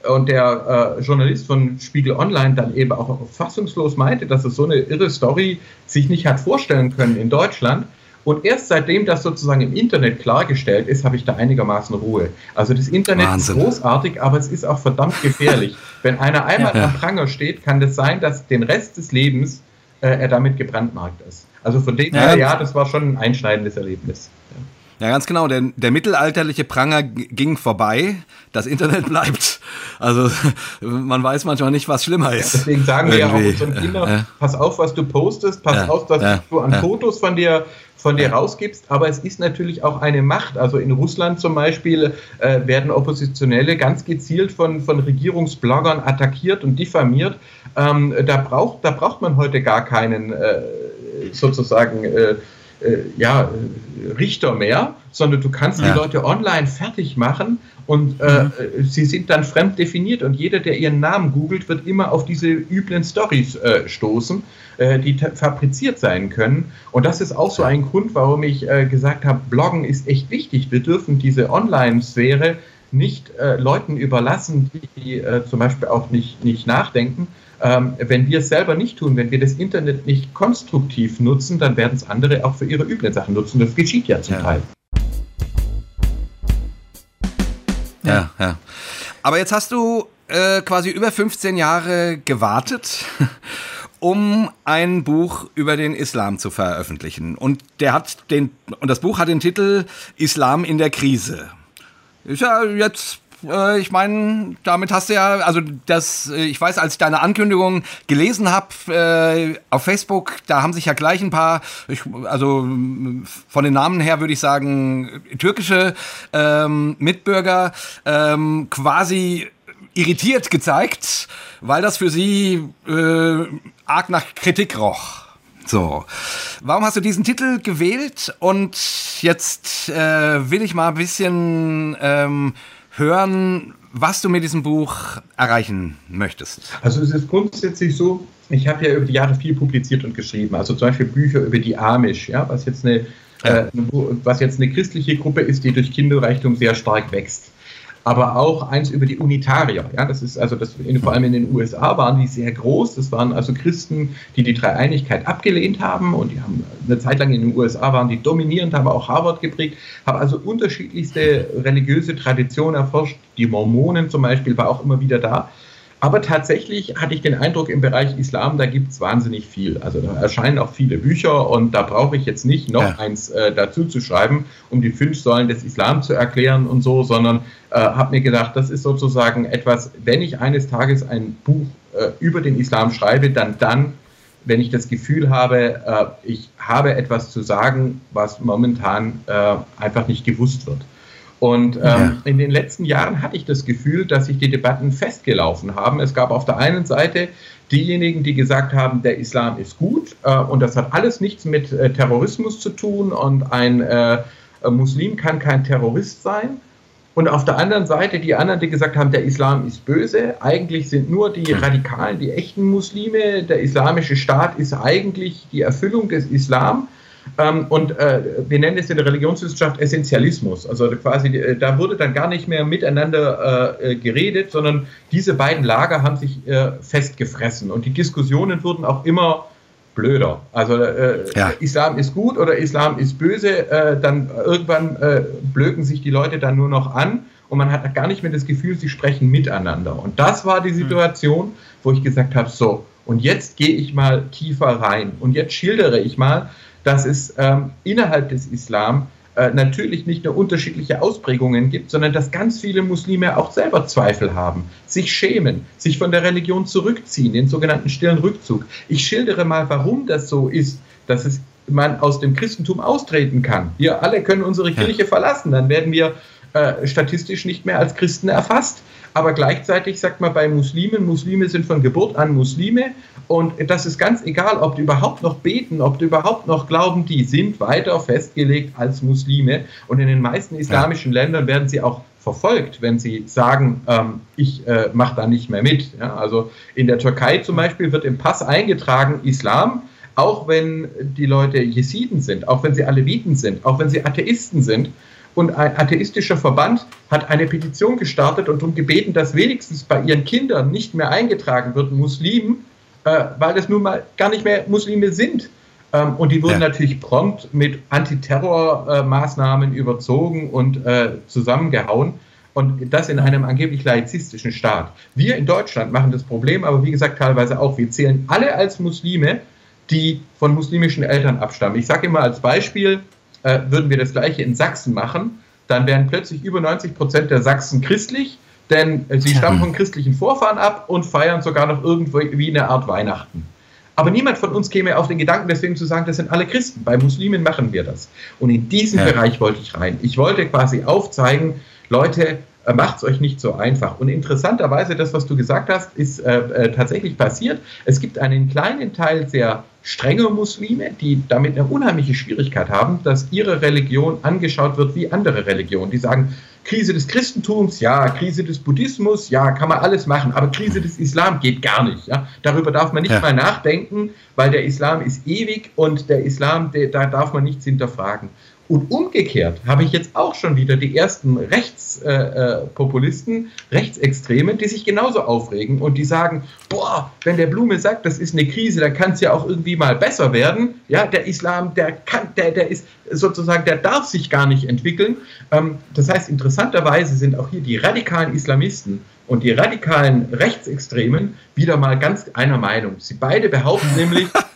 und der äh, Journalist von Spiegel Online dann eben auch fassungslos meinte, dass es so eine irre Story sich nicht hat vorstellen können in Deutschland. Und erst seitdem das sozusagen im Internet klargestellt ist, habe ich da einigermaßen Ruhe. Also das Internet Wahnsinn. ist großartig, aber es ist auch verdammt gefährlich. Wenn einer einmal ja. am Pranger steht, kann das sein, dass den Rest des Lebens äh, er damit gebrandmarkt ist. Also von dem her, ja, das war schon ein einschneidendes Erlebnis. Ja. Ganz genau. Der, der mittelalterliche Pranger ging vorbei. Das Internet bleibt. Also man weiß manchmal nicht, was schlimmer ist. Ja, deswegen sagen wir ja auch unseren Kindern, ja. pass auf, was du postest, pass ja. auf, dass du an Fotos von dir von dir rausgibst, aber es ist natürlich auch eine Macht. Also in Russland zum Beispiel äh, werden Oppositionelle ganz gezielt von, von Regierungsbloggern attackiert und diffamiert. Ähm, da, braucht, da braucht man heute gar keinen äh, sozusagen äh, äh, ja, Richter mehr, sondern du kannst ja. die Leute online fertig machen und äh, mhm. sie sind dann fremd definiert und jeder, der ihren Namen googelt, wird immer auf diese üblen Stories äh, stoßen, äh, die fabriziert sein können. Und das ist auch so ein Grund, warum ich gesagt habe, Bloggen ist echt wichtig. Wir dürfen diese Online-Sphäre nicht Leuten überlassen, die zum Beispiel auch nicht, nicht nachdenken, ähm, wenn wir es selber nicht tun, wenn wir das Internet nicht konstruktiv nutzen, dann werden es andere auch für ihre üblen Sachen nutzen. Das geschieht ja zum ja. Teil. Ja, ja. Aber jetzt hast du äh, quasi über 15 Jahre gewartet, um ein Buch über den Islam zu veröffentlichen. Und der hat den, und das Buch hat den Titel Islam in der Krise. Ist ja jetzt äh, ich meine, damit hast du ja, also das, äh, ich weiß, als ich deine Ankündigung gelesen habe äh, auf Facebook, da haben sich ja gleich ein paar, ich, also von den Namen her würde ich sagen, türkische ähm, Mitbürger ähm, quasi irritiert gezeigt, weil das für sie äh, arg nach Kritik roch. So, warum hast du diesen Titel gewählt? Und jetzt äh, will ich mal ein bisschen ähm, hören, was du mit diesem Buch erreichen möchtest. Also es ist grundsätzlich so, ich habe ja über die Jahre viel publiziert und geschrieben, also zum Beispiel Bücher über die Amish, ja, was jetzt eine, äh, was jetzt eine christliche Gruppe ist, die durch Kinderreichtum sehr stark wächst aber auch eins über die Unitarier. Ja, das ist also das, in, vor allem in den USA waren die sehr groß. Das waren also Christen, die die Dreieinigkeit abgelehnt haben und die haben eine Zeit lang in den USA waren die dominierend, haben auch Harvard geprägt, haben also unterschiedlichste religiöse Traditionen erforscht. Die Mormonen zum Beispiel war auch immer wieder da. Aber tatsächlich hatte ich den Eindruck, im Bereich Islam, da gibt es wahnsinnig viel. Also da erscheinen auch viele Bücher und da brauche ich jetzt nicht noch ja. eins äh, dazu zu schreiben, um die fünf Säulen des Islam zu erklären und so, sondern äh, habe mir gedacht, das ist sozusagen etwas, wenn ich eines Tages ein Buch äh, über den Islam schreibe, dann dann, wenn ich das Gefühl habe, äh, ich habe etwas zu sagen, was momentan äh, einfach nicht gewusst wird. Und ähm, ja. in den letzten Jahren hatte ich das Gefühl, dass sich die Debatten festgelaufen haben. Es gab auf der einen Seite diejenigen, die gesagt haben, der Islam ist gut äh, und das hat alles nichts mit äh, Terrorismus zu tun und ein äh, Muslim kann kein Terrorist sein. Und auf der anderen Seite die anderen, die gesagt haben, der Islam ist böse. Eigentlich sind nur die Radikalen, die echten Muslime. Der islamische Staat ist eigentlich die Erfüllung des Islam. Ähm, und äh, wir nennen es in der Religionswissenschaft Essentialismus. Also quasi, äh, da wurde dann gar nicht mehr miteinander äh, geredet, sondern diese beiden Lager haben sich äh, festgefressen. Und die Diskussionen wurden auch immer blöder. Also äh, ja. Islam ist gut oder Islam ist böse. Äh, dann irgendwann blöken sich die Leute dann nur noch an und man hat gar nicht mehr das Gefühl, sie sprechen miteinander. Und das war die hm. Situation, wo ich gesagt habe, so, und jetzt gehe ich mal tiefer rein und jetzt schildere ich mal, dass es ähm, innerhalb des Islam äh, natürlich nicht nur unterschiedliche Ausprägungen gibt, sondern dass ganz viele Muslime auch selber Zweifel haben, sich schämen, sich von der Religion zurückziehen, den sogenannten stillen Rückzug. Ich schildere mal, warum das so ist, dass es man aus dem Christentum austreten kann. Wir alle können unsere Kirche verlassen, dann werden wir äh, statistisch nicht mehr als Christen erfasst. Aber gleichzeitig sagt man bei Muslimen, Muslime sind von Geburt an Muslime und das ist ganz egal, ob die überhaupt noch beten, ob die überhaupt noch glauben, die sind weiter festgelegt als Muslime. Und in den meisten islamischen ja. Ländern werden sie auch verfolgt, wenn sie sagen, ähm, ich äh, mache da nicht mehr mit. Ja, also in der Türkei zum Beispiel wird im Pass eingetragen Islam, auch wenn die Leute Jesiden sind, auch wenn sie Aleviten sind, auch wenn sie Atheisten sind. Und ein atheistischer Verband hat eine Petition gestartet und darum gebeten, dass wenigstens bei ihren Kindern nicht mehr eingetragen wird, Muslimen, äh, weil das nun mal gar nicht mehr Muslime sind. Ähm, und die wurden ja. natürlich prompt mit Antiterrormaßnahmen äh, überzogen und äh, zusammengehauen. Und das in einem angeblich laizistischen Staat. Wir in Deutschland machen das Problem, aber wie gesagt teilweise auch. Wir zählen alle als Muslime, die von muslimischen Eltern abstammen. Ich sage immer als Beispiel, äh, würden wir das gleiche in Sachsen machen, dann wären plötzlich über 90 Prozent der Sachsen christlich, denn äh, sie stammen von christlichen Vorfahren ab und feiern sogar noch irgendwie eine Art Weihnachten. Aber niemand von uns käme auf den Gedanken, deswegen zu sagen, das sind alle Christen. Bei Muslimen machen wir das. Und in diesen ja. Bereich wollte ich rein. Ich wollte quasi aufzeigen, Leute, äh, macht es euch nicht so einfach. Und interessanterweise, das, was du gesagt hast, ist äh, äh, tatsächlich passiert. Es gibt einen kleinen Teil sehr strenger Muslime, die damit eine unheimliche Schwierigkeit haben, dass ihre Religion angeschaut wird wie andere Religionen. Die sagen, Krise des Christentums, ja, Krise des Buddhismus, ja, kann man alles machen, aber Krise des Islam geht gar nicht. Ja? Darüber darf man nicht ja. mal nachdenken, weil der Islam ist ewig und der Islam, der, da darf man nichts hinterfragen. Und umgekehrt habe ich jetzt auch schon wieder die ersten Rechtspopulisten, äh, äh Rechtsextreme, die sich genauso aufregen und die sagen, boah, wenn der Blume sagt, das ist eine Krise, dann kann es ja auch irgendwie mal besser werden. Ja, der Islam, der kann, der, der ist sozusagen, der darf sich gar nicht entwickeln. Ähm, das heißt, interessanterweise sind auch hier die radikalen Islamisten und die radikalen Rechtsextremen wieder mal ganz einer Meinung. Sie beide behaupten nämlich,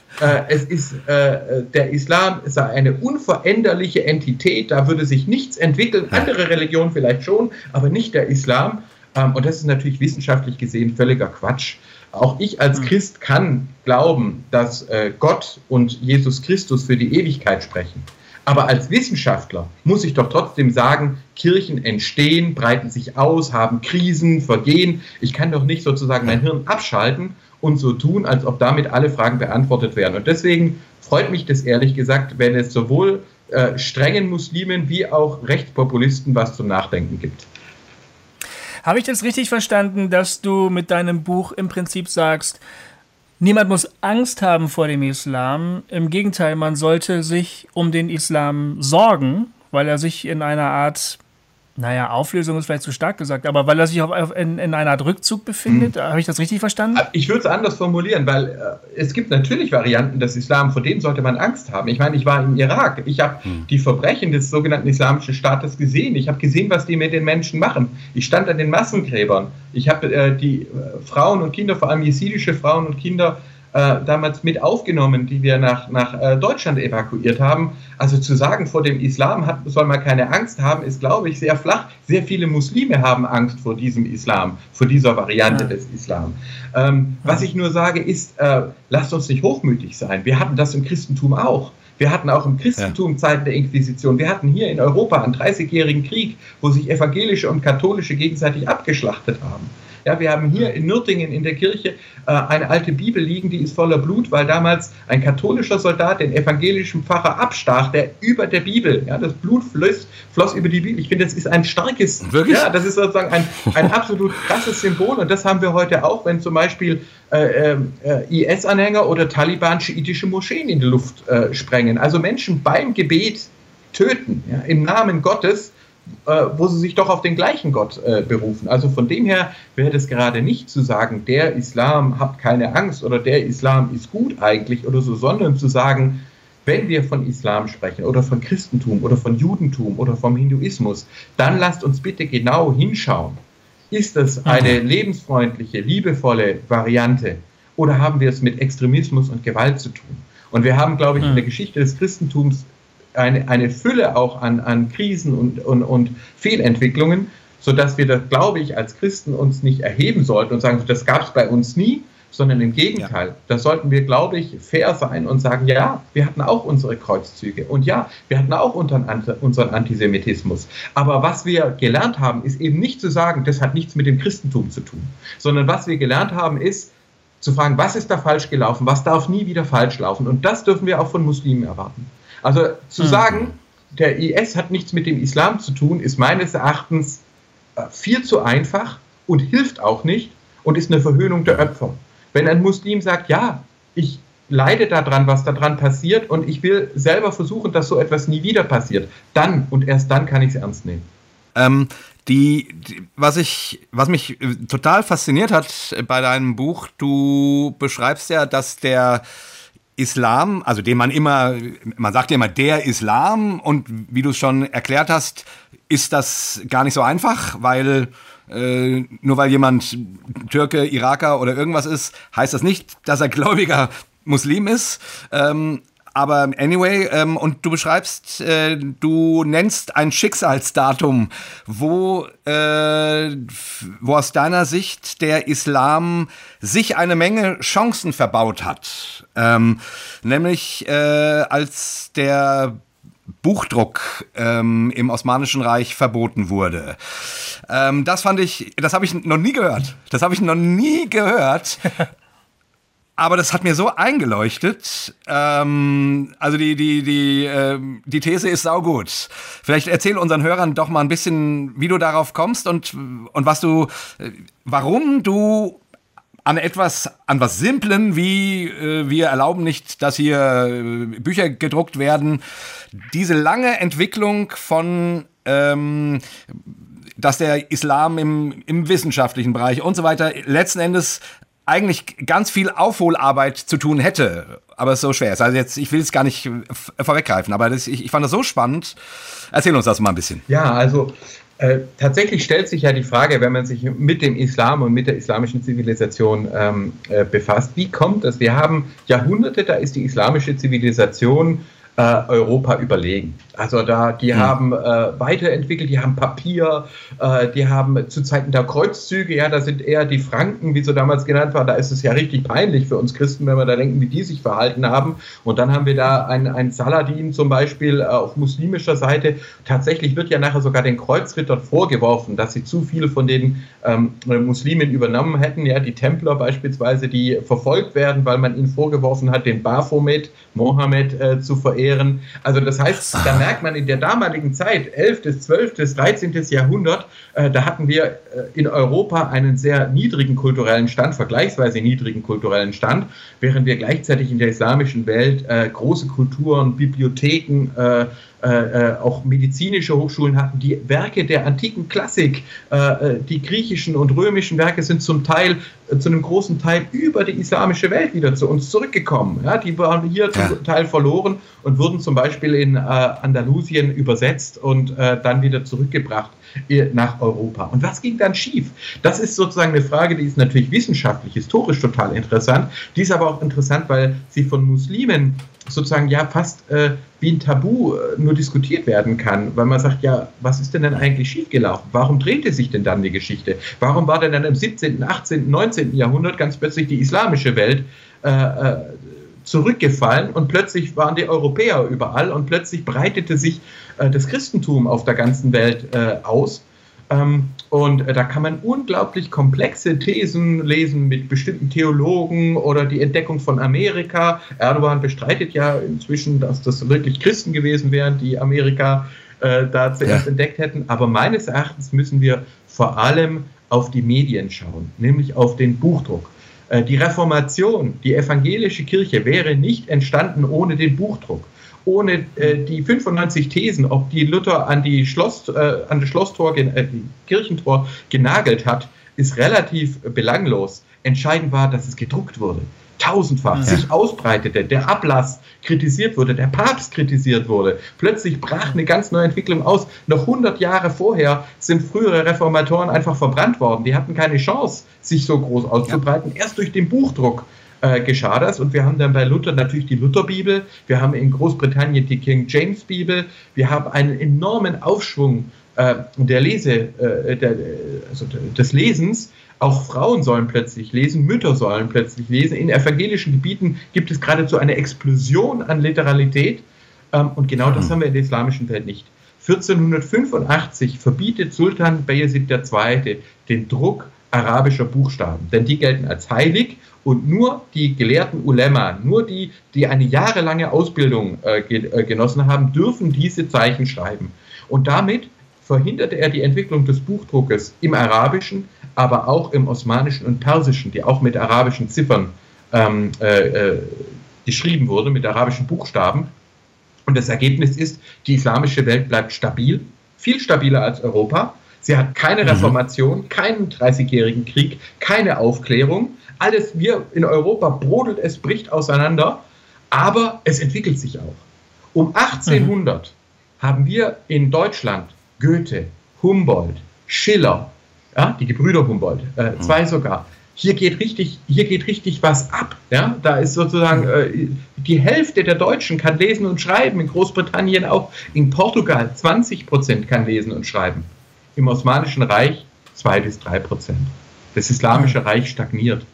es ist, äh, der Islam ist eine unveränderliche Entität, da würde sich nichts entwickeln, andere Religionen vielleicht schon, aber nicht der Islam. Ähm, und das ist natürlich wissenschaftlich gesehen völliger Quatsch. Auch ich als hm. Christ kann glauben, dass äh, Gott und Jesus Christus für die Ewigkeit sprechen. Aber als Wissenschaftler muss ich doch trotzdem sagen, Kirchen entstehen, breiten sich aus, haben Krisen, vergehen. Ich kann doch nicht sozusagen mein Hirn abschalten und so tun, als ob damit alle Fragen beantwortet werden. Und deswegen freut mich das ehrlich gesagt, wenn es sowohl äh, strengen Muslimen wie auch Rechtspopulisten was zum Nachdenken gibt. Habe ich das richtig verstanden, dass du mit deinem Buch im Prinzip sagst, niemand muss Angst haben vor dem Islam. Im Gegenteil, man sollte sich um den Islam sorgen, weil er sich in einer Art naja, Auflösung ist vielleicht zu stark gesagt, aber weil er sich auf, auf in, in, einer Art Rückzug befindet, hm. habe ich das richtig verstanden? Äh, ich würde es anders formulieren, weil äh, es gibt natürlich Varianten des Islam, vor denen sollte man Angst haben. Ich meine, ich war im Irak, ich habe hm. die Verbrechen des sogenannten Islamischen Staates gesehen, ich habe gesehen, was die mit den Menschen machen. Ich stand an den Massengräbern, ich habe äh, die äh, Frauen und Kinder, vor allem jesidische Frauen und Kinder, äh, damals mit aufgenommen, die wir nach, nach äh, Deutschland evakuiert haben. Also zu sagen, vor dem Islam hat, soll man keine Angst haben, ist, glaube ich, sehr flach. Sehr viele Muslime haben Angst vor diesem Islam, vor dieser Variante ja. des Islam. Ähm, ja. Was ich nur sage, ist, äh, lasst uns nicht hochmütig sein. Wir hatten das im Christentum auch. Wir hatten auch im Christentum. Zeiten der Inquisition. Wir hatten hier in Europa einen 30-jährigen Krieg, wo sich evangelische und katholische gegenseitig abgeschlachtet haben. Ja, wir haben hier in Nürtingen in der Kirche äh, eine alte Bibel liegen, die ist voller Blut, weil damals ein katholischer Soldat den evangelischen Pfarrer abstach, der über der Bibel, ja, das Blut floss, floss über die Bibel. Ich finde, das ist ein starkes, Wirklich? ja, das ist sozusagen ein, ein absolut krasses Symbol und das haben wir heute auch, wenn zum Beispiel äh, äh, IS-Anhänger oder Taliban-schiitische Moscheen in die Luft äh, sprengen. Also Menschen beim Gebet töten, ja, im Namen Gottes äh, wo sie sich doch auf den gleichen Gott äh, berufen. Also von dem her wäre das gerade nicht zu sagen, der Islam hat keine Angst oder der Islam ist gut eigentlich oder so, sondern zu sagen, wenn wir von Islam sprechen oder von Christentum oder von Judentum oder vom Hinduismus, dann lasst uns bitte genau hinschauen. Ist das eine lebensfreundliche, liebevolle Variante oder haben wir es mit Extremismus und Gewalt zu tun? Und wir haben, glaube ich, in der Geschichte des Christentums eine, eine Fülle auch an, an Krisen und, und, und Fehlentwicklungen, sodass wir das, glaube ich, als Christen uns nicht erheben sollten und sagen, das gab es bei uns nie, sondern im Gegenteil. Ja. Da sollten wir, glaube ich, fair sein und sagen, ja, wir hatten auch unsere Kreuzzüge und ja, wir hatten auch unseren Antisemitismus. Aber was wir gelernt haben, ist eben nicht zu sagen, das hat nichts mit dem Christentum zu tun, sondern was wir gelernt haben, ist zu fragen, was ist da falsch gelaufen, was darf nie wieder falsch laufen. Und das dürfen wir auch von Muslimen erwarten. Also zu mhm. sagen, der IS hat nichts mit dem Islam zu tun, ist meines Erachtens äh, viel zu einfach und hilft auch nicht und ist eine Verhöhnung der Opfer. Wenn ein Muslim sagt, ja, ich leide daran, was daran passiert und ich will selber versuchen, dass so etwas nie wieder passiert, dann und erst dann kann ich es ernst nehmen. Ähm, die, die, was ich, was mich äh, total fasziniert hat bei deinem Buch, du beschreibst ja, dass der Islam, also den man immer, man sagt ja immer der Islam und wie du es schon erklärt hast, ist das gar nicht so einfach, weil äh, nur weil jemand Türke, Iraker oder irgendwas ist, heißt das nicht, dass er gläubiger Muslim ist. Ähm, aber anyway, ähm, und du beschreibst, äh, du nennst ein Schicksalsdatum, wo, äh, wo aus deiner Sicht der Islam sich eine Menge Chancen verbaut hat. Ähm, nämlich äh, als der Buchdruck ähm, im Osmanischen Reich verboten wurde. Ähm, das fand ich, das habe ich noch nie gehört. Das habe ich noch nie gehört. Aber das hat mir so eingeleuchtet. Ähm, also die, die, die, äh, die These ist saugut. Vielleicht erzähl unseren Hörern doch mal ein bisschen, wie du darauf kommst und, und was du, äh, warum du an etwas, an was Simplen wie äh, wir erlauben nicht, dass hier äh, Bücher gedruckt werden, diese lange Entwicklung von ähm, dass der Islam im, im wissenschaftlichen Bereich und so weiter letzten Endes eigentlich ganz viel Aufholarbeit zu tun hätte, aber es so schwer ist. Also jetzt, ich will es gar nicht vorweggreifen, aber das, ich, ich fand das so spannend. Erzähl uns das mal ein bisschen. Ja, also äh, tatsächlich stellt sich ja die Frage, wenn man sich mit dem Islam und mit der islamischen Zivilisation ähm, äh, befasst, wie kommt es? Wir haben Jahrhunderte, da ist die islamische Zivilisation Europa überlegen. Also da, die mhm. haben äh, weiterentwickelt, die haben Papier, äh, die haben zu Zeiten der Kreuzzüge, ja, da sind eher die Franken, wie so damals genannt war, da ist es ja richtig peinlich für uns Christen, wenn wir da denken, wie die sich verhalten haben. Und dann haben wir da einen Saladin zum Beispiel äh, auf muslimischer Seite. Tatsächlich wird ja nachher sogar den Kreuzrittern vorgeworfen, dass sie zu viel von den ähm, Muslimen übernommen hätten. Ja, die Templer beispielsweise, die verfolgt werden, weil man ihnen vorgeworfen hat, den Baphomet, Mohammed äh, zu verehren. Also das heißt, da merkt man in der damaligen Zeit, 11., 12., 13. Jahrhundert, äh, da hatten wir äh, in Europa einen sehr niedrigen kulturellen Stand, vergleichsweise niedrigen kulturellen Stand, während wir gleichzeitig in der islamischen Welt äh, große Kulturen, Bibliotheken, äh, äh, auch medizinische Hochschulen hatten, die Werke der antiken Klassik, äh, äh, die griechischen und römischen Werke sind zum Teil, äh, zu einem großen Teil über die islamische Welt wieder zu uns zurückgekommen. Ja, die waren hier ja. zum Teil verloren und wurden zum Beispiel in Andalusien übersetzt und dann wieder zurückgebracht nach Europa. Und was ging dann schief? Das ist sozusagen eine Frage, die ist natürlich wissenschaftlich, historisch total interessant. Die ist aber auch interessant, weil sie von Muslimen sozusagen ja fast äh, wie ein Tabu äh, nur diskutiert werden kann, weil man sagt, ja, was ist denn dann eigentlich schiefgelaufen? Warum drehte sich denn dann die Geschichte? Warum war denn dann im 17., 18., 19. Jahrhundert ganz plötzlich die islamische Welt äh, äh, zurückgefallen und plötzlich waren die Europäer überall und plötzlich breitete sich äh, das Christentum auf der ganzen Welt äh, aus? Ähm, und äh, da kann man unglaublich komplexe Thesen lesen mit bestimmten Theologen oder die Entdeckung von Amerika. Erdogan bestreitet ja inzwischen, dass das wirklich Christen gewesen wären, die Amerika äh, da zuerst ja. entdeckt hätten. Aber meines Erachtens müssen wir vor allem auf die Medien schauen, nämlich auf den Buchdruck. Äh, die Reformation, die evangelische Kirche wäre nicht entstanden ohne den Buchdruck ohne äh, die 95 Thesen, ob die Luther an, die Schloss, äh, an das Schlosstor, äh, Kirchentor genagelt hat, ist relativ belanglos. Entscheidend war, dass es gedruckt wurde. Tausendfach ja. sich ausbreitete, der Ablass kritisiert wurde, der Papst kritisiert wurde. Plötzlich brach eine ganz neue Entwicklung aus. Noch 100 Jahre vorher sind frühere Reformatoren einfach verbrannt worden. Die hatten keine Chance, sich so groß auszubreiten. Ja. Erst durch den Buchdruck äh, geschah das. Und wir haben dann bei Luther natürlich die Lutherbibel, wir haben in Großbritannien die King James Bibel, wir haben einen enormen Aufschwung äh, der Lese, äh, der, also des Lesens. Auch Frauen sollen plötzlich lesen, Mütter sollen plötzlich lesen. In evangelischen Gebieten gibt es geradezu eine Explosion an Literalität. Ähm, und genau das hm. haben wir in der islamischen Welt nicht. 1485 verbietet Sultan Bayezid II. den Druck arabischer Buchstaben, denn die gelten als heilig und nur die gelehrten Ulema, nur die, die eine jahrelange Ausbildung äh, äh, genossen haben, dürfen diese Zeichen schreiben. Und damit verhinderte er die Entwicklung des Buchdruckes im Arabischen, aber auch im Osmanischen und Persischen, die auch mit arabischen Ziffern ähm, äh, äh, geschrieben wurde, mit arabischen Buchstaben. Und das Ergebnis ist, die islamische Welt bleibt stabil, viel stabiler als Europa. Sie hat keine mhm. Reformation, keinen 30-jährigen Krieg, keine Aufklärung alles, wir in Europa brodelt es, bricht auseinander. Aber es entwickelt sich auch. Um 1800 mhm. haben wir in Deutschland Goethe, Humboldt, Schiller, ja, die Gebrüder Humboldt, äh, mhm. zwei sogar. Hier geht richtig, hier geht richtig was ab. Ja? Da ist sozusagen äh, die Hälfte der Deutschen kann lesen und schreiben. In Großbritannien auch. In Portugal 20 Prozent kann lesen und schreiben. Im Osmanischen Reich 2 bis 3 Prozent. Das Islamische Reich stagniert.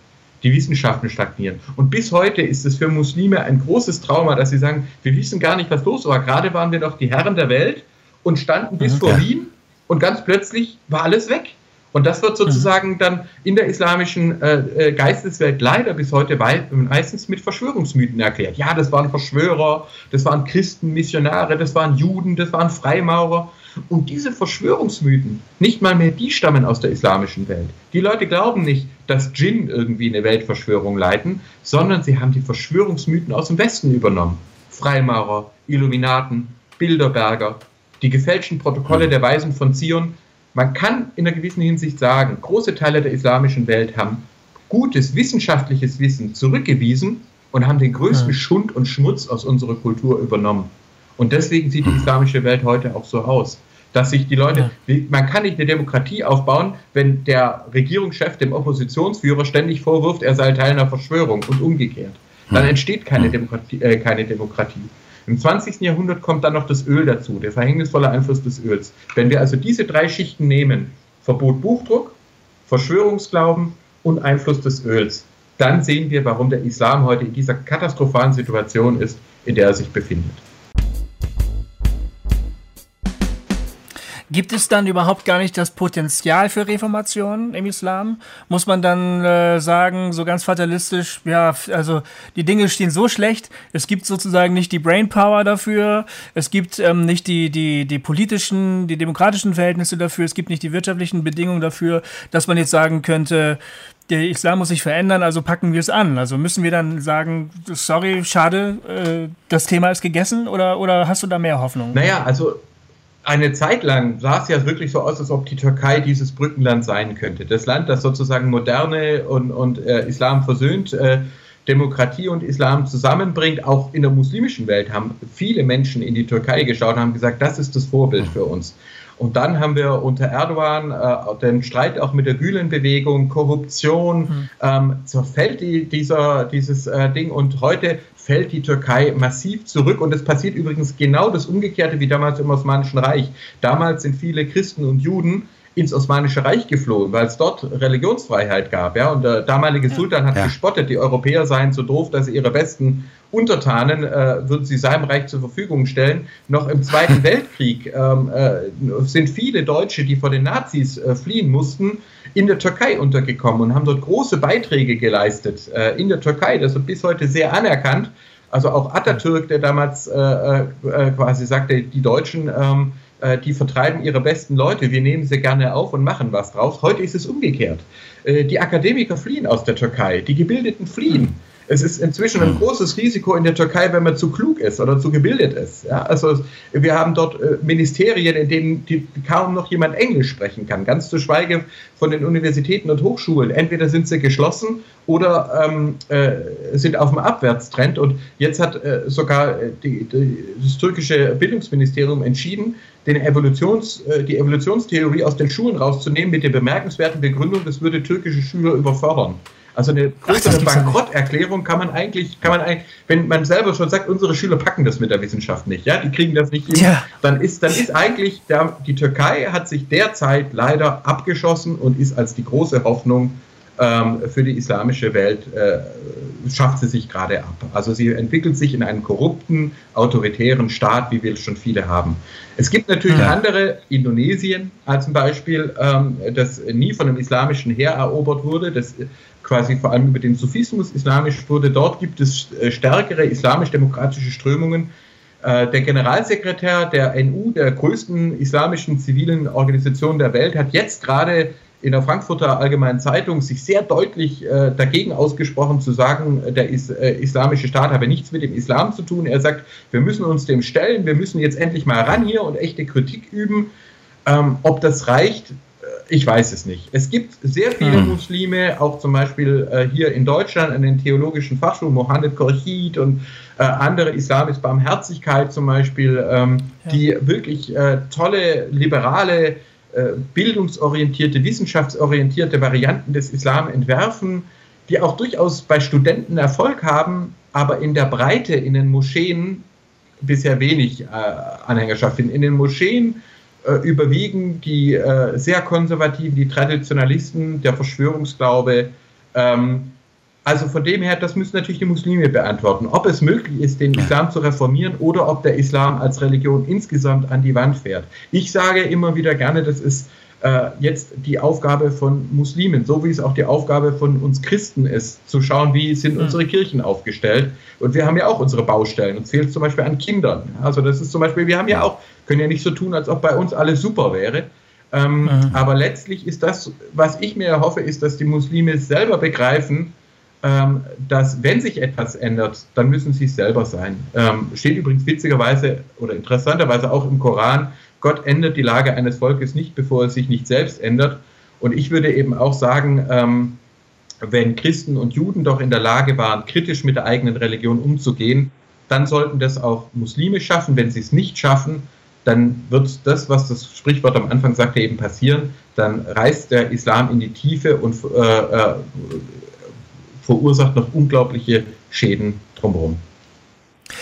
Die Wissenschaften stagnieren. Und bis heute ist es für Muslime ein großes Trauma, dass sie sagen, wir wissen gar nicht, was los war. Gerade waren wir noch die Herren der Welt und standen bis mhm. vor Wien und ganz plötzlich war alles weg. Und das wird sozusagen mhm. dann in der islamischen äh, äh Geisteswelt leider bis heute meistens mit Verschwörungsmythen erklärt. Ja, das waren Verschwörer, das waren Christen, Missionare, das waren Juden, das waren Freimaurer. Und diese Verschwörungsmythen, nicht mal mehr die stammen aus der islamischen Welt. Die Leute glauben nicht, dass Djinn irgendwie eine Weltverschwörung leiten, sondern sie haben die Verschwörungsmythen aus dem Westen übernommen. Freimaurer, Illuminaten, Bilderberger, die gefälschten Protokolle der Weisen von Zion. Man kann in einer gewissen Hinsicht sagen, große Teile der islamischen Welt haben gutes wissenschaftliches Wissen zurückgewiesen und haben den größten Schund und Schmutz aus unserer Kultur übernommen. Und deswegen sieht die islamische Welt heute auch so aus. Dass sich die Leute, man kann nicht eine Demokratie aufbauen, wenn der Regierungschef dem Oppositionsführer ständig vorwirft, er sei Teil einer Verschwörung und umgekehrt. Dann entsteht keine Demokratie. Äh, keine Demokratie. Im 20. Jahrhundert kommt dann noch das Öl dazu, der verhängnisvolle Einfluss des Öls. Wenn wir also diese drei Schichten nehmen, Verbot Buchdruck, Verschwörungsglauben und Einfluss des Öls, dann sehen wir, warum der Islam heute in dieser katastrophalen Situation ist, in der er sich befindet. Gibt es dann überhaupt gar nicht das Potenzial für Reformation im Islam? Muss man dann äh, sagen, so ganz fatalistisch, ja, also die Dinge stehen so schlecht, es gibt sozusagen nicht die Brainpower dafür, es gibt ähm, nicht die, die, die politischen, die demokratischen Verhältnisse dafür, es gibt nicht die wirtschaftlichen Bedingungen dafür, dass man jetzt sagen könnte, der Islam muss sich verändern, also packen wir es an. Also müssen wir dann sagen, sorry, schade, äh, das Thema ist gegessen oder, oder hast du da mehr Hoffnung? Naja, also eine Zeit lang sah es ja wirklich so aus, als ob die Türkei dieses Brückenland sein könnte. Das Land, das sozusagen moderne und, und äh, Islam versöhnt, äh, Demokratie und Islam zusammenbringt. Auch in der muslimischen Welt haben viele Menschen in die Türkei geschaut und haben gesagt, das ist das Vorbild für uns. Und dann haben wir unter Erdogan äh, den Streit auch mit der Gülen-Bewegung, Korruption, mhm. ähm, zerfällt die, dieser, dieses äh, Ding. Und heute fällt die Türkei massiv zurück. Und es passiert übrigens genau das Umgekehrte wie damals im Osmanischen Reich. Damals sind viele Christen und Juden ins Osmanische Reich geflohen, weil es dort Religionsfreiheit gab. Ja? Und der damalige Sultan hat ja. gespottet, die Europäer seien so doof, dass sie ihre besten Untertanen äh, würden sie seinem Reich zur Verfügung stellen. Noch im Zweiten Weltkrieg ähm, äh, sind viele Deutsche, die vor den Nazis äh, fliehen mussten, in der Türkei untergekommen und haben dort große Beiträge geleistet. Äh, in der Türkei, das wird bis heute sehr anerkannt. Also auch Atatürk, der damals äh, äh, quasi sagte, die Deutschen ähm, äh, die vertreiben ihre besten Leute, wir nehmen sie gerne auf und machen was draus. Heute ist es umgekehrt. Äh, die Akademiker fliehen aus der Türkei, die Gebildeten fliehen. Es ist inzwischen ein großes Risiko in der Türkei, wenn man zu klug ist oder zu gebildet ist. Ja, also wir haben dort äh, Ministerien, in denen die, kaum noch jemand Englisch sprechen kann, ganz zu schweigen von den Universitäten und Hochschulen. Entweder sind sie geschlossen oder ähm, äh, sind auf dem Abwärtstrend. Und jetzt hat äh, sogar die, die, das türkische Bildungsministerium entschieden, den Evolutions, äh, die Evolutionstheorie aus den Schulen rauszunehmen mit der bemerkenswerten Begründung, das würde türkische Schüler überfordern. Also eine größere Bankrotterklärung kann man eigentlich, kann man eigentlich, wenn man selber schon sagt, unsere Schüler packen das mit der Wissenschaft nicht, ja, die kriegen das nicht hin, ja. dann ist, dann ist eigentlich der, die Türkei hat sich derzeit leider abgeschossen und ist als die große Hoffnung ähm, für die islamische Welt äh, schafft sie sich gerade ab. Also sie entwickelt sich in einen korrupten, autoritären Staat, wie wir schon viele haben. Es gibt natürlich ja. andere, Indonesien als Beispiel, ähm, das nie von einem islamischen Heer erobert wurde, das quasi vor allem über den Sufismus islamisch wurde. Dort gibt es äh, stärkere islamisch-demokratische Strömungen. Äh, der Generalsekretär der NU, der größten islamischen zivilen Organisation der Welt, hat jetzt gerade in der Frankfurter Allgemeinen Zeitung sich sehr deutlich äh, dagegen ausgesprochen, zu sagen, der is, islamische Staat habe nichts mit dem Islam zu tun. Er sagt, wir müssen uns dem stellen, wir müssen jetzt endlich mal ran hier und echte Kritik üben. Ähm, ob das reicht, ich weiß es nicht. Es gibt sehr viele hm. Muslime, auch zum Beispiel äh, hier in Deutschland an den theologischen Fachschulen, Mohammed Korchid und äh, andere Islamisch Barmherzigkeit zum Beispiel, ähm, ja. die wirklich äh, tolle, liberale, äh, bildungsorientierte, wissenschaftsorientierte Varianten des Islam entwerfen, die auch durchaus bei Studenten Erfolg haben, aber in der Breite in den Moscheen bisher wenig äh, Anhängerschaft finden. In den Moscheen überwiegen die äh, sehr konservativen, die Traditionalisten, der Verschwörungsglaube. Ähm, also von dem her, das müssen natürlich die Muslime beantworten, ob es möglich ist, den Islam zu reformieren oder ob der Islam als Religion insgesamt an die Wand fährt. Ich sage immer wieder gerne, das ist äh, jetzt die Aufgabe von Muslimen, so wie es auch die Aufgabe von uns Christen ist, zu schauen, wie sind unsere hm. Kirchen aufgestellt. Und wir haben ja auch unsere Baustellen. Uns fehlt zum Beispiel an Kindern. Also das ist zum Beispiel, wir haben ja auch, können ja nicht so tun, als ob bei uns alles super wäre. Ähm, mhm. Aber letztlich ist das, was ich mir erhoffe, ist, dass die Muslime selber begreifen, ähm, dass wenn sich etwas ändert, dann müssen sie es selber sein. Ähm, steht übrigens witzigerweise oder interessanterweise auch im Koran, Gott ändert die Lage eines Volkes nicht, bevor es sich nicht selbst ändert. Und ich würde eben auch sagen, ähm, wenn Christen und Juden doch in der Lage waren, kritisch mit der eigenen Religion umzugehen, dann sollten das auch Muslime schaffen. Wenn sie es nicht schaffen, dann wird das, was das Sprichwort am Anfang sagte, eben passieren. Dann reißt der Islam in die Tiefe und äh, äh, verursacht noch unglaubliche Schäden drumherum.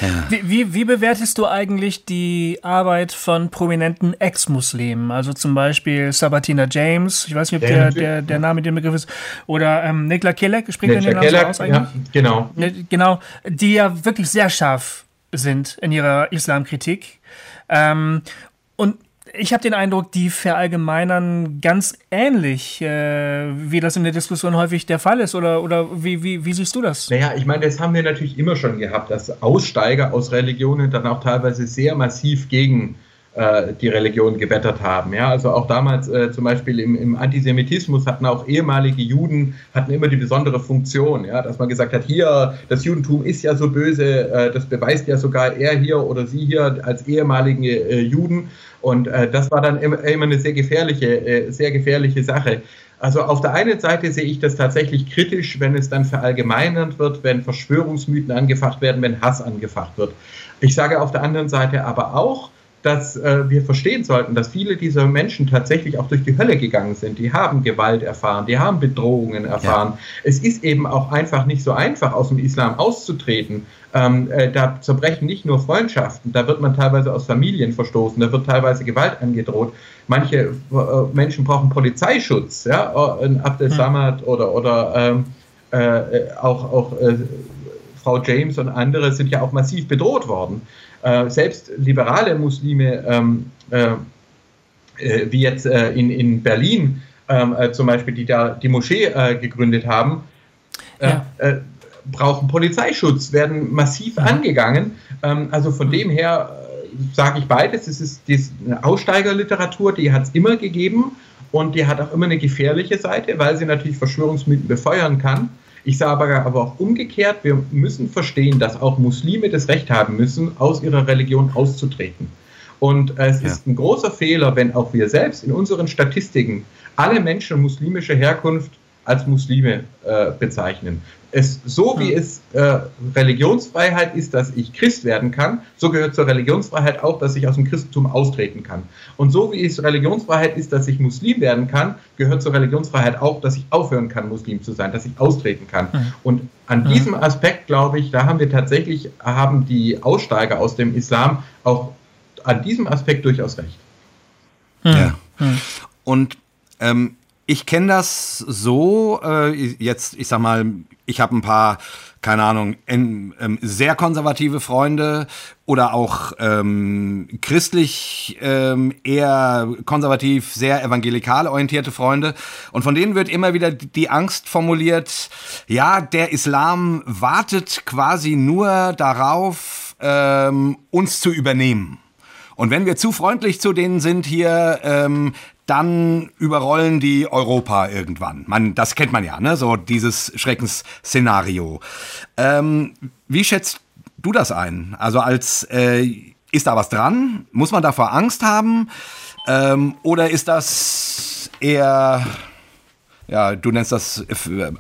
Ja. Wie, wie, wie, bewertest du eigentlich die Arbeit von prominenten Ex-Muslimen? Also zum Beispiel Sabatina James, ich weiß nicht, ob der, der, der Name den Begriff ist, oder ähm, Nikla Kellek, spricht Nikla den Namen aus eigentlich? Ja, genau. Ne, genau, die ja wirklich sehr scharf sind in ihrer Islamkritik. Ähm, und ich habe den Eindruck, die verallgemeinern ganz ähnlich, äh, wie das in der Diskussion häufig der Fall ist. Oder, oder wie, wie, wie siehst du das? Naja, ich meine, das haben wir natürlich immer schon gehabt, dass Aussteiger aus Religionen dann auch teilweise sehr massiv gegen äh, die Religion gebettert haben. Ja, also auch damals äh, zum Beispiel im, im, Antisemitismus hatten auch ehemalige Juden hatten immer die besondere Funktion, ja, dass man gesagt hat, hier das Judentum ist ja so böse, äh, das beweist ja sogar er hier oder sie hier als ehemalige äh, Juden und äh, das war dann immer, immer eine sehr gefährliche, äh, sehr gefährliche Sache. Also auf der einen Seite sehe ich das tatsächlich kritisch, wenn es dann verallgemeinernd wird, wenn Verschwörungsmythen angefacht werden, wenn Hass angefacht wird. Ich sage auf der anderen Seite aber auch, dass äh, wir verstehen sollten, dass viele dieser Menschen tatsächlich auch durch die Hölle gegangen sind. Die haben Gewalt erfahren, die haben Bedrohungen erfahren. Ja. Es ist eben auch einfach nicht so einfach, aus dem Islam auszutreten. Ähm, äh, da zerbrechen nicht nur Freundschaften, da wird man teilweise aus Familien verstoßen, da wird teilweise Gewalt angedroht. Manche äh, Menschen brauchen Polizeischutz, ja, in Abdel hm. Samad hm. oder, oder ähm, äh, auch, auch äh, Frau James und andere sind ja auch massiv bedroht worden. Äh, selbst liberale Muslime, ähm, äh, äh, wie jetzt äh, in, in Berlin ähm, äh, zum Beispiel, die da die Moschee gegründet haben, ja. brauchen Polizeischutz, werden massiv mhm. angegangen. Ähm, also von mhm. dem her sage ich beides. Es ist eine Aussteigerliteratur, die hat es immer gegeben und die hat auch immer eine gefährliche Seite, weil sie natürlich Verschwörungsmythen befeuern kann. Ich sage aber auch umgekehrt, wir müssen verstehen, dass auch Muslime das Recht haben müssen, aus ihrer Religion auszutreten. Und es ja. ist ein großer Fehler, wenn auch wir selbst in unseren Statistiken alle Menschen muslimischer Herkunft als Muslime äh, bezeichnen. Es, so wie hm. es äh, Religionsfreiheit ist, dass ich Christ werden kann, so gehört zur Religionsfreiheit auch, dass ich aus dem Christentum austreten kann. Und so wie es Religionsfreiheit ist, dass ich Muslim werden kann, gehört zur Religionsfreiheit auch, dass ich aufhören kann, Muslim zu sein, dass ich austreten kann. Hm. Und an hm. diesem Aspekt, glaube ich, da haben wir tatsächlich, haben die Aussteiger aus dem Islam auch an diesem Aspekt durchaus recht. Ja. Und ähm, ich kenne das so, äh, jetzt, ich sag mal, ich habe ein paar, keine Ahnung, in, ähm, sehr konservative Freunde oder auch ähm, christlich ähm, eher konservativ, sehr evangelikal orientierte Freunde. Und von denen wird immer wieder die Angst formuliert, ja, der Islam wartet quasi nur darauf, ähm, uns zu übernehmen. Und wenn wir zu freundlich zu denen sind hier, ähm, dann überrollen die Europa irgendwann. Man, das kennt man ja, ne? So dieses Schreckensszenario. Ähm, wie schätzt du das ein? Also als äh, ist da was dran? Muss man davor Angst haben? Ähm, oder ist das eher, ja, du nennst das äh,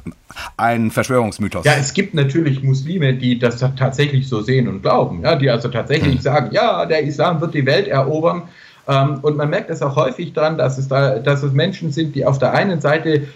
ein Verschwörungsmythos? Ja, es gibt natürlich Muslime, die das tatsächlich so sehen und glauben, ja, die also tatsächlich hm. sagen, ja, der Islam wird die Welt erobern. Ähm, und man merkt es auch häufig daran, dass es, da, dass es Menschen sind, die auf der einen Seite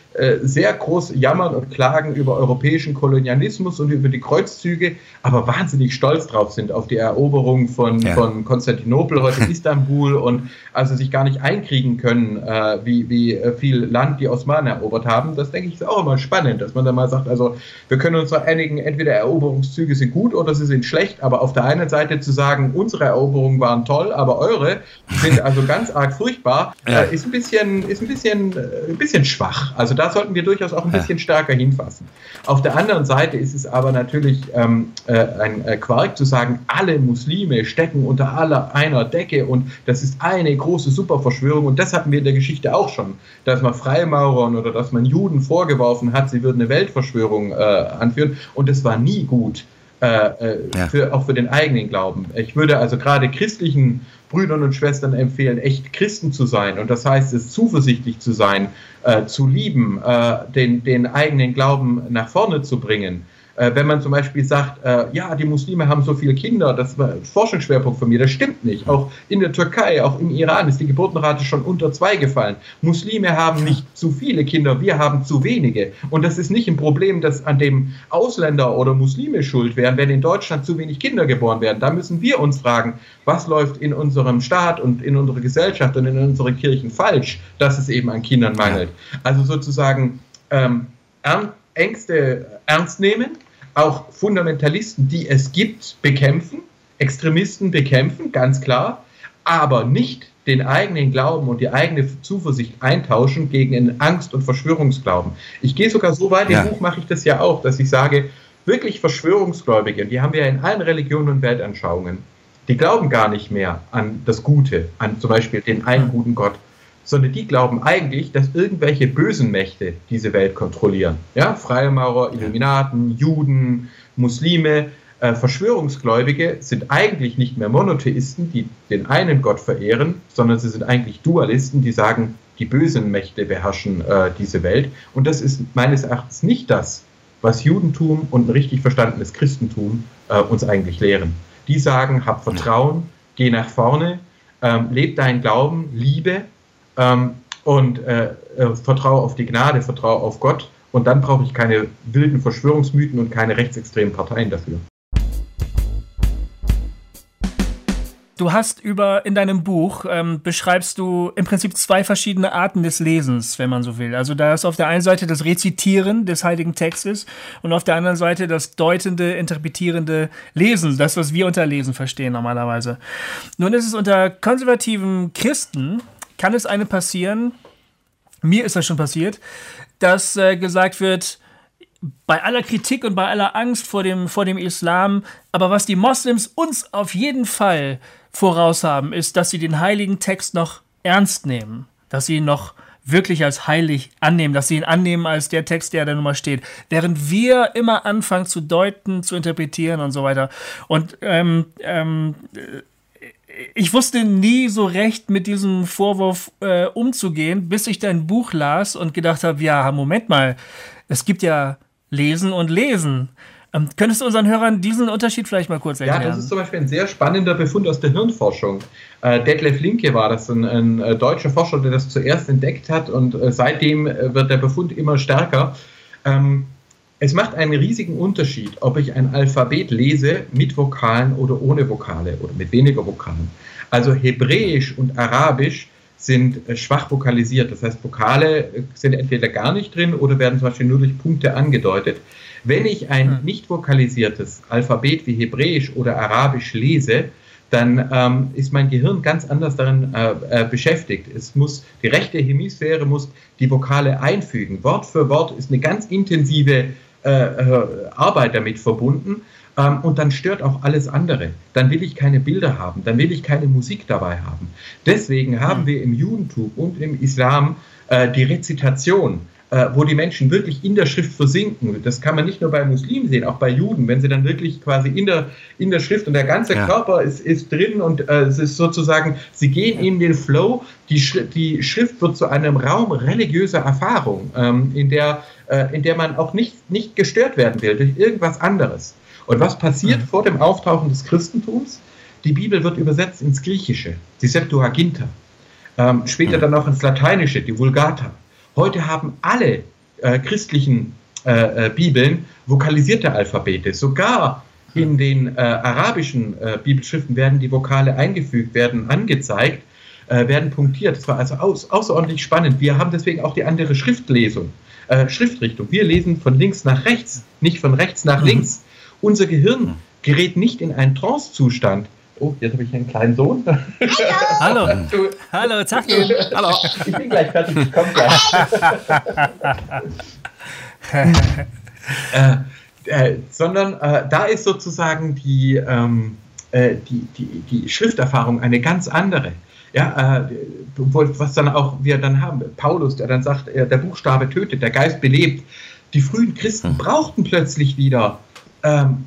sehr groß jammern und klagen über europäischen Kolonialismus und über die Kreuzzüge, aber wahnsinnig stolz drauf sind auf die Eroberung von, ja. von Konstantinopel, heute Istanbul und also sich gar nicht einkriegen können, äh, wie, wie viel Land die Osmanen erobert haben. Das denke ich ist auch immer spannend, dass man da mal sagt, also wir können uns einigen, entweder Eroberungszüge sind gut oder sie sind schlecht, aber auf der einen Seite zu sagen, unsere Eroberungen waren toll, aber eure sind also ganz arg furchtbar, ja. äh, ist ein bisschen, ist ein bisschen, äh, ein bisschen schwach. Also da sollten wir durchaus auch ein bisschen stärker hinfassen. Auf der anderen Seite ist es aber natürlich ähm, äh, ein äh, Quark zu sagen, alle Muslime stecken unter aller einer Decke und das ist eine große Superverschwörung und das hatten wir in der Geschichte auch schon, dass man Freimaurern oder dass man Juden vorgeworfen hat, sie würden eine Weltverschwörung äh, anführen und das war nie gut. Äh, äh, ja. für, auch für den eigenen Glauben. Ich würde also gerade christlichen Brüdern und Schwestern empfehlen, echt Christen zu sein. Und das heißt es, zuversichtlich zu sein, äh, zu lieben, äh, den, den eigenen Glauben nach vorne zu bringen. Äh, wenn man zum Beispiel sagt, äh, ja, die Muslime haben so viele Kinder, das war ein Forschungsschwerpunkt von mir, das stimmt nicht. Auch in der Türkei, auch im Iran ist die Geburtenrate schon unter zwei gefallen. Muslime haben nicht zu viele Kinder, wir haben zu wenige. Und das ist nicht ein Problem, das an dem Ausländer oder Muslime schuld wären, wenn in Deutschland zu wenig Kinder geboren werden. Da müssen wir uns fragen, was läuft in unserem Staat und in unserer Gesellschaft und in unseren Kirchen falsch, dass es eben an Kindern mangelt. Also sozusagen ähm, Ängste ernst nehmen, auch Fundamentalisten, die es gibt, bekämpfen, Extremisten bekämpfen, ganz klar, aber nicht den eigenen Glauben und die eigene Zuversicht eintauschen gegen einen Angst- und Verschwörungsglauben. Ich gehe sogar so weit, ja. im Buch mache ich das ja auch, dass ich sage, wirklich Verschwörungsgläubige, die haben wir in allen Religionen und Weltanschauungen, die glauben gar nicht mehr an das Gute, an zum Beispiel den einen guten Gott, sondern die glauben eigentlich, dass irgendwelche bösen Mächte diese Welt kontrollieren. Ja, Freimaurer, Illuminaten, Juden, Muslime, äh, Verschwörungsgläubige sind eigentlich nicht mehr Monotheisten, die den einen Gott verehren, sondern sie sind eigentlich Dualisten, die sagen, die bösen Mächte beherrschen äh, diese Welt. Und das ist meines Erachtens nicht das, was Judentum und ein richtig verstandenes Christentum äh, uns eigentlich lehren. Die sagen, hab Vertrauen, geh nach vorne, ähm, leb deinen Glauben, liebe ähm, und äh, äh, vertraue auf die Gnade, vertraue auf Gott. Und dann brauche ich keine wilden Verschwörungsmythen und keine rechtsextremen Parteien dafür. Du hast über in deinem Buch ähm, beschreibst du im Prinzip zwei verschiedene Arten des Lesens, wenn man so will. Also da ist auf der einen Seite das Rezitieren des heiligen Textes und auf der anderen Seite das deutende, interpretierende Lesen, das was wir unter Lesen verstehen normalerweise. Nun ist es unter konservativen Christen kann es einem passieren, mir ist das schon passiert, dass äh, gesagt wird, bei aller Kritik und bei aller Angst vor dem, vor dem Islam, aber was die Moslems uns auf jeden Fall voraus haben, ist, dass sie den heiligen Text noch ernst nehmen, dass sie ihn noch wirklich als heilig annehmen, dass sie ihn annehmen als der Text, der da nun mal steht, während wir immer anfangen zu deuten, zu interpretieren und so weiter. Und ähm, ähm, ich wusste nie so recht mit diesem Vorwurf äh, umzugehen, bis ich dein Buch las und gedacht habe, ja, Moment mal, es gibt ja Lesen und Lesen. Ähm, könntest du unseren Hörern diesen Unterschied vielleicht mal kurz erklären? Ja, das ist zum Beispiel ein sehr spannender Befund aus der Hirnforschung. Äh, Detlef Linke war das, ein, ein, äh, deutscher Forscher, der das zuerst entdeckt hat und äh, seitdem äh, wird der Befund immer stärker. Ähm, es macht einen riesigen Unterschied, ob ich ein Alphabet lese mit Vokalen oder ohne Vokale oder mit weniger Vokalen. Also Hebräisch und Arabisch sind äh, schwach vokalisiert. Das heißt, Vokale äh, sind entweder gar nicht drin oder werden zum Beispiel nur durch Punkte angedeutet. Wenn ich ein hm. nicht vokalisiertes Alphabet wie Hebräisch oder Arabisch lese, dann ähm, ist mein Gehirn ganz anders darin äh, äh, beschäftigt. Es muss, die rechte Hemisphäre muss die Vokale einfügen. Wort für Wort ist eine ganz intensive Arbeit damit verbunden. Ähm, und dann stört auch alles andere. Dann will ich keine Bilder haben, dann will ich keine Musik dabei haben. Deswegen haben hm. wir im Judentum und im Islam äh, die Rezitation äh, wo die Menschen wirklich in der Schrift versinken. Das kann man nicht nur bei Muslimen sehen, auch bei Juden, wenn sie dann wirklich quasi in der, in der Schrift und der ganze ja. Körper ist, ist drin und äh, es ist sozusagen, sie gehen in den Flow, die, Schrift, die Schrift wird zu einem Raum religiöser Erfahrung, ähm, in, der, äh, in der man auch nicht, nicht gestört werden will durch irgendwas anderes. Und was passiert mhm. vor dem Auftauchen des Christentums? Die Bibel wird übersetzt ins Griechische, die Septuaginta. Ähm, später mhm. dann auch ins Lateinische, die Vulgata. Heute haben alle äh, christlichen äh, äh, Bibeln vokalisierte Alphabete. Sogar in den äh, arabischen äh, Bibelschriften werden die Vokale eingefügt, werden angezeigt, äh, werden punktiert. Das war also aus, außerordentlich spannend. Wir haben deswegen auch die andere Schriftlesung, Schriftrichtung. Wir lesen von links nach rechts, nicht von rechts nach mhm. links. Unser Gehirn gerät nicht in einen Trance-Zustand, Oh, jetzt habe ich einen kleinen Sohn. Hallo. Hallo. Hallo, Zachdin. Hallo. Ich bin gleich fertig, ich komme gleich. äh, äh, sondern äh, da ist sozusagen die, ähm, äh, die, die, die Schrifterfahrung eine ganz andere. Ja, äh, was dann auch wir dann haben, Paulus, der dann sagt, äh, der Buchstabe tötet, der Geist belebt. Die frühen Christen hm. brauchten plötzlich wieder ähm,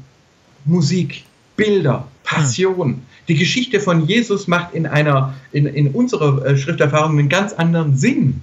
Musik, Bilder, Passion. Die Geschichte von Jesus macht in einer, in, in unserer äh, Schrifterfahrung einen ganz anderen Sinn.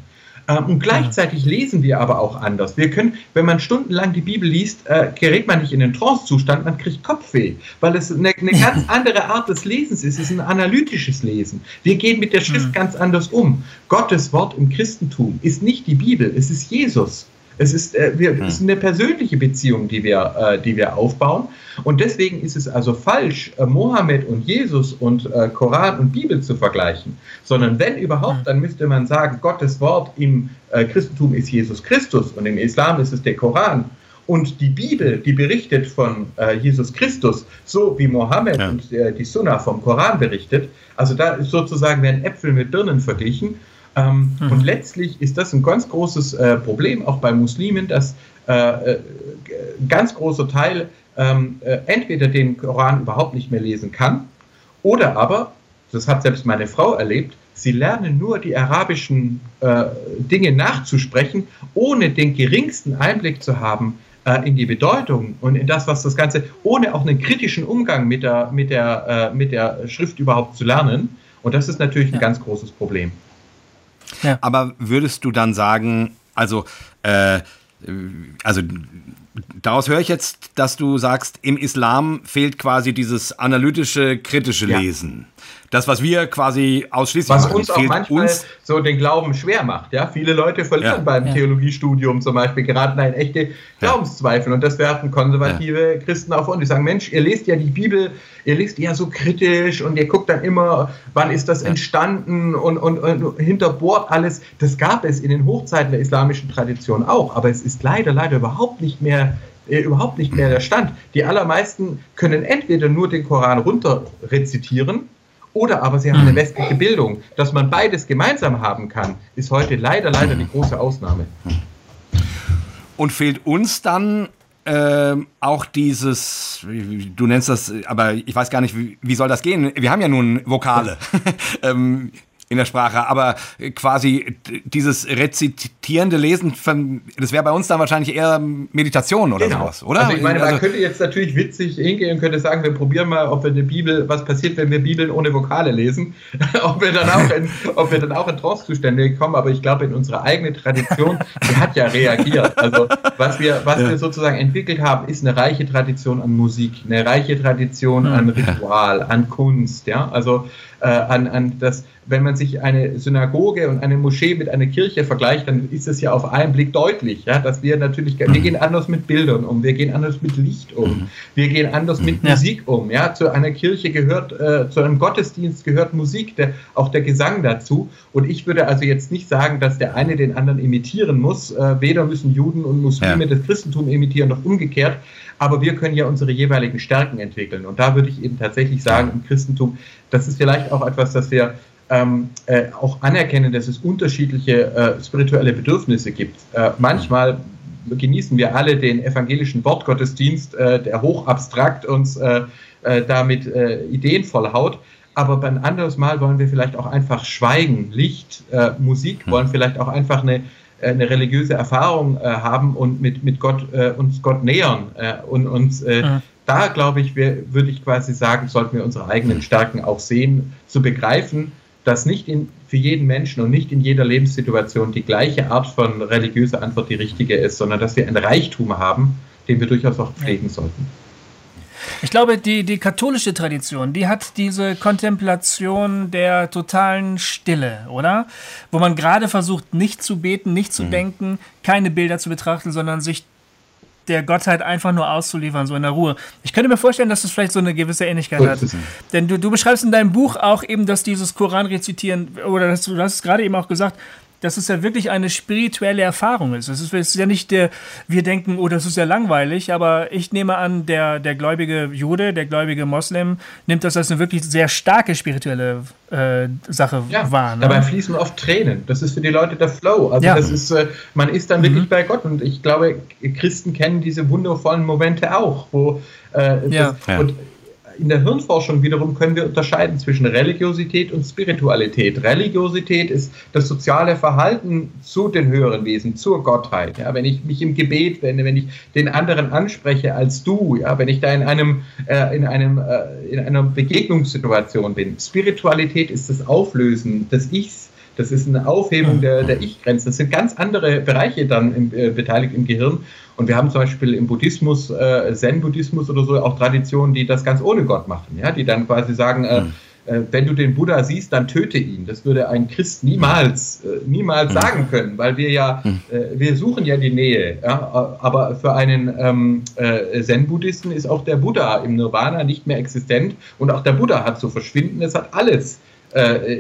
Ähm, und gleichzeitig lesen wir aber auch anders. Wir können, wenn man stundenlang die Bibel liest, äh, gerät man nicht in den Trance-Zustand, man kriegt Kopfweh, weil es eine, eine ganz andere Art des Lesens ist. Es ist ein analytisches Lesen. Wir gehen mit der Schrift ganz anders um. Gottes Wort im Christentum ist nicht die Bibel, es ist Jesus. Es ist, äh, wir, es ist eine persönliche Beziehung, die wir, äh, die wir aufbauen. Und deswegen ist es also falsch, äh, Mohammed und Jesus und äh, Koran und Bibel zu vergleichen. Sondern wenn überhaupt, dann müsste man sagen, Gottes Wort im äh, Christentum ist Jesus Christus und im Islam ist es der Koran. Und die Bibel, die berichtet von äh, Jesus Christus, so wie Mohammed ja. und die Sunna vom Koran berichtet. Also da ist sozusagen werden Äpfel mit Birnen verglichen. Ähm, mhm. Und letztlich ist das ein ganz großes äh, Problem, auch bei Muslimen, dass äh, äh, ein ganz großer Teil ähm, äh, entweder den Koran überhaupt nicht mehr lesen kann oder aber, das hat selbst meine Frau erlebt, sie lernen nur die arabischen äh, Dinge nachzusprechen, ohne den geringsten Einblick zu haben äh, in die Bedeutung und in das, was das Ganze, ohne auch einen kritischen Umgang mit der, mit der, mit der Schrift überhaupt zu lernen. Und das ist natürlich ein ja. ganz großes Problem. Ja. Aber würdest du dann sagen, also, äh, also daraus höre ich jetzt, dass du sagst, im Islam fehlt quasi dieses analytische, kritische Lesen. Ja das, was wir quasi ausschließlich was machen, uns auch manchmal uns so den Glauben schwer macht. Ja, viele Leute verlieren ja. beim ja. Theologiestudium zum Beispiel gerade in echte Glaubenszweifel und das werfen konservative ja. Christen auf und die sagen, Mensch, ihr lest ja die Bibel, ihr lest ja so kritisch und ihr guckt dann immer, wann ist das entstanden und, und, und hinterbohrt alles. Das gab es in den Hochzeiten der islamischen Tradition auch, aber es ist leider, leider überhaupt nicht mehr äh, überhaupt nicht mehr der Stand. Die allermeisten können entweder nur den Koran runter rezitieren oder aber sie haben eine hm. westliche Bildung. Dass man beides gemeinsam haben kann, ist heute leider, leider die große Ausnahme. Und fehlt uns dann äh, auch dieses, du nennst das, aber ich weiß gar nicht, wie, wie soll das gehen? Wir haben ja nun Vokale. ähm, in der Sprache, aber quasi dieses rezitierende Lesen, das wäre bei uns dann wahrscheinlich eher Meditation oder genau. sowas, oder? Also ich meine, man also, könnte jetzt natürlich witzig hingehen und könnte sagen, wir probieren mal, ob wir eine Bibel, was passiert, wenn wir Bibeln ohne Vokale lesen, ob wir dann auch in, ob wir dann auch in Trance-Zustände kommen, aber ich glaube, in unserer eigenen Tradition, die hat ja reagiert. Also was wir, was ja. wir sozusagen entwickelt haben, ist eine reiche Tradition an Musik, eine reiche Tradition an Ritual, an Kunst, ja, also äh, an, an das, wenn man sich eine Synagoge und eine Moschee mit einer Kirche vergleicht, dann ist es ja auf einen Blick deutlich, ja, dass wir natürlich, wir gehen anders mit Bildern um, wir gehen anders mit Licht um, wir gehen anders mit ja. Musik um, ja, zu einer Kirche gehört, äh, zu einem Gottesdienst gehört Musik, der, auch der Gesang dazu und ich würde also jetzt nicht sagen, dass der eine den anderen imitieren muss, äh, weder müssen Juden und Muslime ja. das Christentum imitieren, noch umgekehrt, aber wir können ja unsere jeweiligen Stärken entwickeln. Und da würde ich eben tatsächlich sagen, im Christentum, das ist vielleicht auch etwas, das wir ähm, äh, auch anerkennen, dass es unterschiedliche äh, spirituelle Bedürfnisse gibt. Äh, manchmal genießen wir alle den evangelischen Wortgottesdienst, äh, der hochabstrakt uns äh, äh, damit Ideen vollhaut. Aber beim anderes Mal wollen wir vielleicht auch einfach schweigen, Licht, Musik, wollen vielleicht auch einfach eine eine religiöse Erfahrung haben und mit, mit Gott uns Gott nähern äh, und uns mhm. Da glaube ich, würde ich quasi sagen, sollten wir unsere eigenen Stärken auch sehen, zu begreifen, dass nicht in, für jeden Menschen und nicht in jeder Lebenssituation die gleiche Art von religiöser Antwort die richtige ist, sondern dass wir ein Reichtum haben, den wir durchaus auch pflegen sollten. Ich glaube, die, die katholische Tradition, die hat diese Kontemplation der totalen Stille, oder? Wo man gerade versucht, nicht zu beten, nicht zu mhm. denken, keine Bilder zu betrachten, sondern sich der Gottheit einfach nur auszuliefern, so in der Ruhe. Ich könnte mir vorstellen, dass das vielleicht so eine gewisse Ähnlichkeit hat. Denn du, du beschreibst in deinem Buch auch eben, dass dieses Koran-Rezitieren, oder das, du hast es gerade eben auch gesagt, dass es ja wirklich eine spirituelle Erfahrung ist. Es ist, ist, ja nicht der, wir denken, oh, das ist ja langweilig, aber ich nehme an, der, der gläubige Jude, der gläubige Moslem nimmt das als eine wirklich sehr starke spirituelle äh, Sache ja, wahr. Ne? Dabei fließen oft Tränen. Das ist für die Leute der Flow. Also ja. das ist, äh, man ist dann mhm. wirklich bei Gott und ich glaube, Christen kennen diese wundervollen Momente auch, wo äh, ja. Das, und in der Hirnforschung wiederum können wir unterscheiden zwischen Religiosität und Spiritualität. Religiosität ist das soziale Verhalten zu den höheren Wesen, zur Gottheit. Ja, wenn ich mich im Gebet wende, wenn ich den anderen anspreche als du, ja, wenn ich da in einem, äh, in einem, äh, in einer Begegnungssituation bin. Spiritualität ist das Auflösen des Ichs das ist eine Aufhebung der, der Ich-Grenzen. Das sind ganz andere Bereiche dann im, äh, beteiligt im Gehirn. Und wir haben zum Beispiel im Buddhismus, äh, Zen-Buddhismus oder so, auch Traditionen, die das ganz ohne Gott machen. Ja? Die dann quasi sagen, äh, mhm. äh, wenn du den Buddha siehst, dann töte ihn. Das würde ein Christ niemals, äh, niemals mhm. sagen können, weil wir ja, mhm. äh, wir suchen ja die Nähe. Ja? Aber für einen ähm, äh, Zen-Buddhisten ist auch der Buddha im Nirvana nicht mehr existent und auch der Buddha hat zu verschwinden. Es hat alles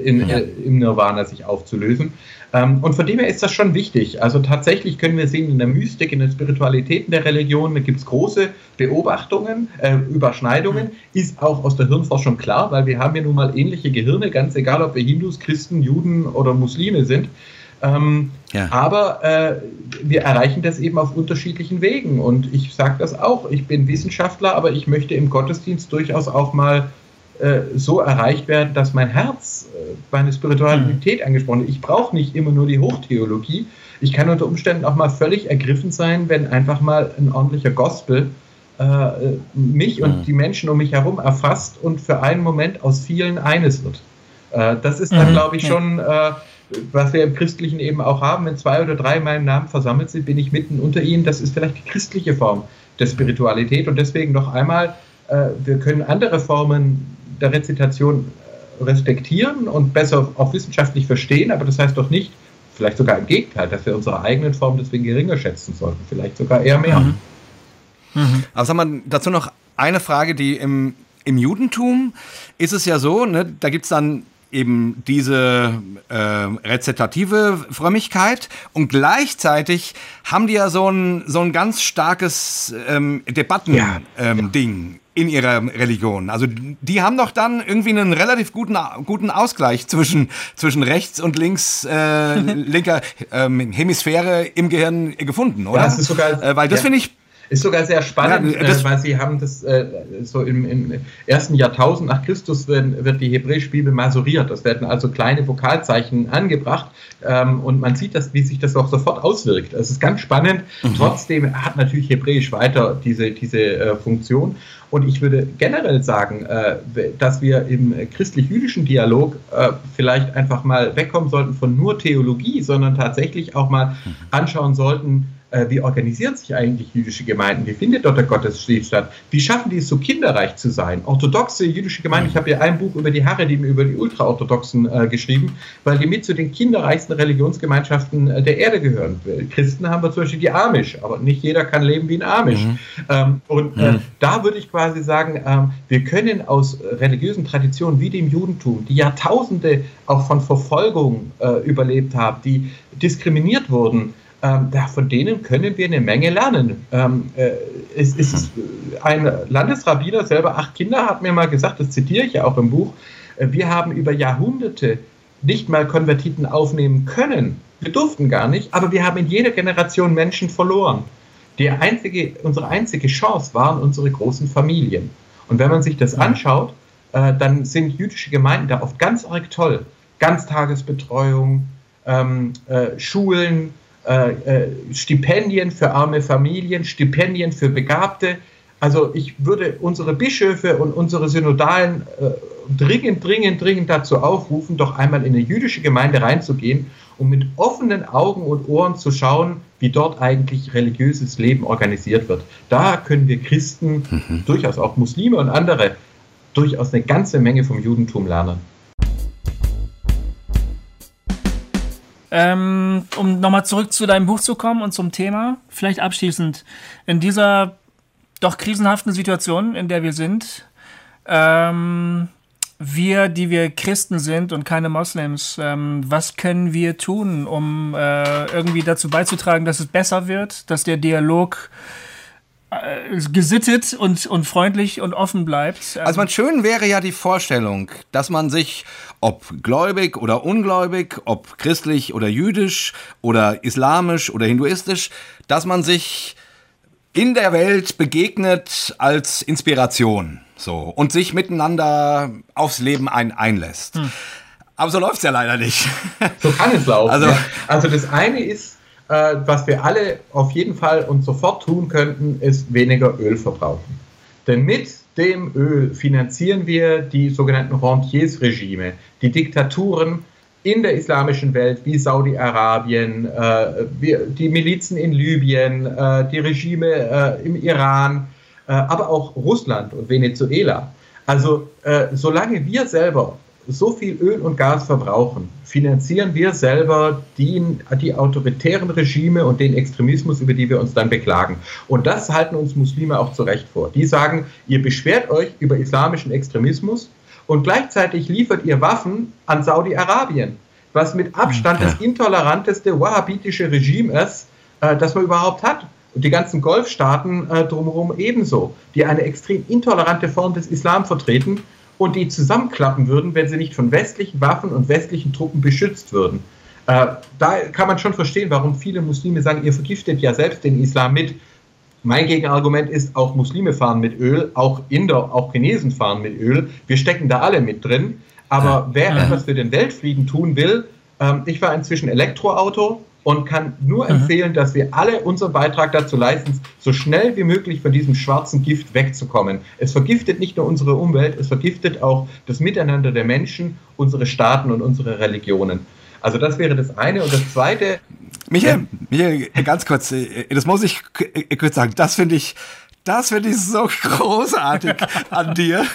in, im Nirvana sich aufzulösen. Ähm, und von dem her ist das schon wichtig. Also tatsächlich können wir sehen, in der Mystik, in den Spiritualitäten der Religion gibt es große Beobachtungen, äh, Überschneidungen, mhm. ist auch aus der Hirnforschung klar, weil wir haben ja nun mal ähnliche Gehirne, ganz egal, ob wir Hindus, Christen, Juden oder Muslime sind. Ähm, ja. Aber äh, wir erreichen das eben auf unterschiedlichen Wegen. Und ich sage das auch, ich bin Wissenschaftler, aber ich möchte im Gottesdienst durchaus auch mal äh, so erreicht werden, dass mein Herz, äh, meine Spiritualität mhm. angesprochen wird. Ich brauche nicht immer nur die Hochtheologie. Ich kann unter Umständen auch mal völlig ergriffen sein, wenn einfach mal ein ordentlicher Gospel äh, mich mhm. und die Menschen um mich herum erfasst und für einen Moment aus vielen eines wird. Äh, das ist dann, mhm. glaube ich, schon, was wir im Christlichen eben auch haben. Wenn zwei oder drei in meinem Namen versammelt sind, bin ich mitten unter ihnen. Das ist vielleicht die christliche Form der Spiritualität. Und deswegen noch einmal, wir können andere Formen der Rezitation äh, respektieren und besser auch wissenschaftlich verstehen, aber das heißt doch nicht, vielleicht sogar im Gegenteil, dass wir unsere eigenen Formen deswegen geringer schätzen sollten, vielleicht sogar eher mehr. Mhm. Mhm. Aber sag mal, dazu noch eine Frage, die im, im Judentum ist es ja so, ne, da gibt es dann eben diese äh, rezitative Frömmigkeit und gleichzeitig haben die ja so ein, so ein ganz starkes ähm, Debatten-Ding. Ja, ähm, ja in ihrer Religion. Also die haben doch dann irgendwie einen relativ guten, guten Ausgleich zwischen, zwischen rechts und links, äh, linker ähm, Hemisphäre im Gehirn gefunden, oder? Ja, das ist sogar, äh, weil das ja. finde ich ist sogar sehr spannend, ja, äh, weil sie haben das äh, so im, im, ersten Jahrtausend nach Christus werden, wird die hebräische Bibel masuriert. Das werden also kleine Vokalzeichen angebracht ähm, und man sieht, dass, wie sich das auch sofort auswirkt. Es ist ganz spannend. Mhm. Trotzdem hat natürlich Hebräisch weiter diese, diese äh, Funktion. Und ich würde generell sagen, äh, dass wir im christlich-jüdischen Dialog äh, vielleicht einfach mal wegkommen sollten von nur Theologie, sondern tatsächlich auch mal mhm. anschauen sollten, wie organisieren sich eigentlich jüdische Gemeinden? Wie findet dort der Gottesdienst statt? Wie schaffen die es, so kinderreich zu sein? Orthodoxe jüdische Gemeinden, ich habe ja ein Buch über die Haredim, über die Ultraorthodoxen äh, geschrieben, weil die mit zu den kinderreichsten Religionsgemeinschaften äh, der Erde gehören. Christen haben wir zum Beispiel die Amish, aber nicht jeder kann leben wie ein Amish. Mhm. Ähm, und äh, mhm. da würde ich quasi sagen, ähm, wir können aus religiösen Traditionen wie dem Judentum, die Jahrtausende auch von Verfolgung äh, überlebt haben, die diskriminiert wurden, ähm, da, von denen können wir eine Menge lernen. Ähm, äh, es ist ein Landesrabbiner, selber acht Kinder, hat mir mal gesagt, das zitiere ich ja auch im Buch, äh, wir haben über Jahrhunderte nicht mal Konvertiten aufnehmen können. Wir durften gar nicht, aber wir haben in jeder Generation Menschen verloren. Die einzige, unsere einzige Chance waren unsere großen Familien. Und wenn man sich das anschaut, äh, dann sind jüdische Gemeinden da oft ganz arg toll. Ganztagesbetreuung, ähm, äh, Schulen, Stipendien für arme Familien, Stipendien für Begabte. Also ich würde unsere Bischöfe und unsere Synodalen äh, dringend, dringend, dringend dazu aufrufen, doch einmal in eine jüdische Gemeinde reinzugehen um mit offenen Augen und Ohren zu schauen, wie dort eigentlich religiöses Leben organisiert wird. Da können wir Christen, mhm. durchaus auch Muslime und andere, durchaus eine ganze Menge vom Judentum lernen. Ähm, um nochmal zurück zu deinem Buch zu kommen und zum Thema, vielleicht abschließend, in dieser doch krisenhaften Situation, in der wir sind, ähm, wir, die wir Christen sind und keine Moslems, ähm, was können wir tun, um äh, irgendwie dazu beizutragen, dass es besser wird, dass der Dialog gesittet und, und freundlich und offen bleibt? Also man schön wäre ja die Vorstellung, dass man sich, ob gläubig oder ungläubig, ob christlich oder jüdisch oder islamisch oder hinduistisch, dass man sich in der Welt begegnet als Inspiration. So. Und sich miteinander aufs Leben ein, einlässt. Hm. Aber so läuft es ja leider nicht. So kann es laufen. Also, ja. also das eine ist, äh, was wir alle auf jeden Fall und sofort tun könnten, ist weniger Öl verbrauchen. Denn mit dem Öl finanzieren wir die sogenannten Rentiers-Regime, die Diktaturen in der islamischen Welt wie Saudi-Arabien, äh, die Milizen in Libyen, äh, die Regime äh, im Iran, äh, aber auch Russland und Venezuela. Also äh, solange wir selber so viel Öl und Gas verbrauchen, finanzieren wir selber die, die autoritären Regime und den Extremismus, über die wir uns dann beklagen. Und das halten uns Muslime auch zu Recht vor. Die sagen, ihr beschwert euch über islamischen Extremismus und gleichzeitig liefert ihr Waffen an Saudi-Arabien, was mit Abstand okay. das intoleranteste wahhabitische Regime ist, äh, das man überhaupt hat. Und die ganzen Golfstaaten äh, drumherum ebenso, die eine extrem intolerante Form des Islam vertreten und die zusammenklappen würden, wenn sie nicht von westlichen Waffen und westlichen Truppen beschützt würden. Äh, da kann man schon verstehen, warum viele Muslime sagen, ihr vergiftet ja selbst den Islam mit. Mein Gegenargument ist, auch Muslime fahren mit Öl, auch Inder, auch Chinesen fahren mit Öl. Wir stecken da alle mit drin. Aber wer etwas für den Weltfrieden tun will, ähm, ich war inzwischen Elektroauto, und kann nur mhm. empfehlen, dass wir alle unseren Beitrag dazu leisten, so schnell wie möglich von diesem schwarzen Gift wegzukommen. Es vergiftet nicht nur unsere Umwelt, es vergiftet auch das Miteinander der Menschen, unsere Staaten und unsere Religionen. Also das wäre das eine. Und das zweite. Michael, Michael ganz kurz, äh, das muss ich kurz sagen, das finde ich das finde ich so großartig an dir.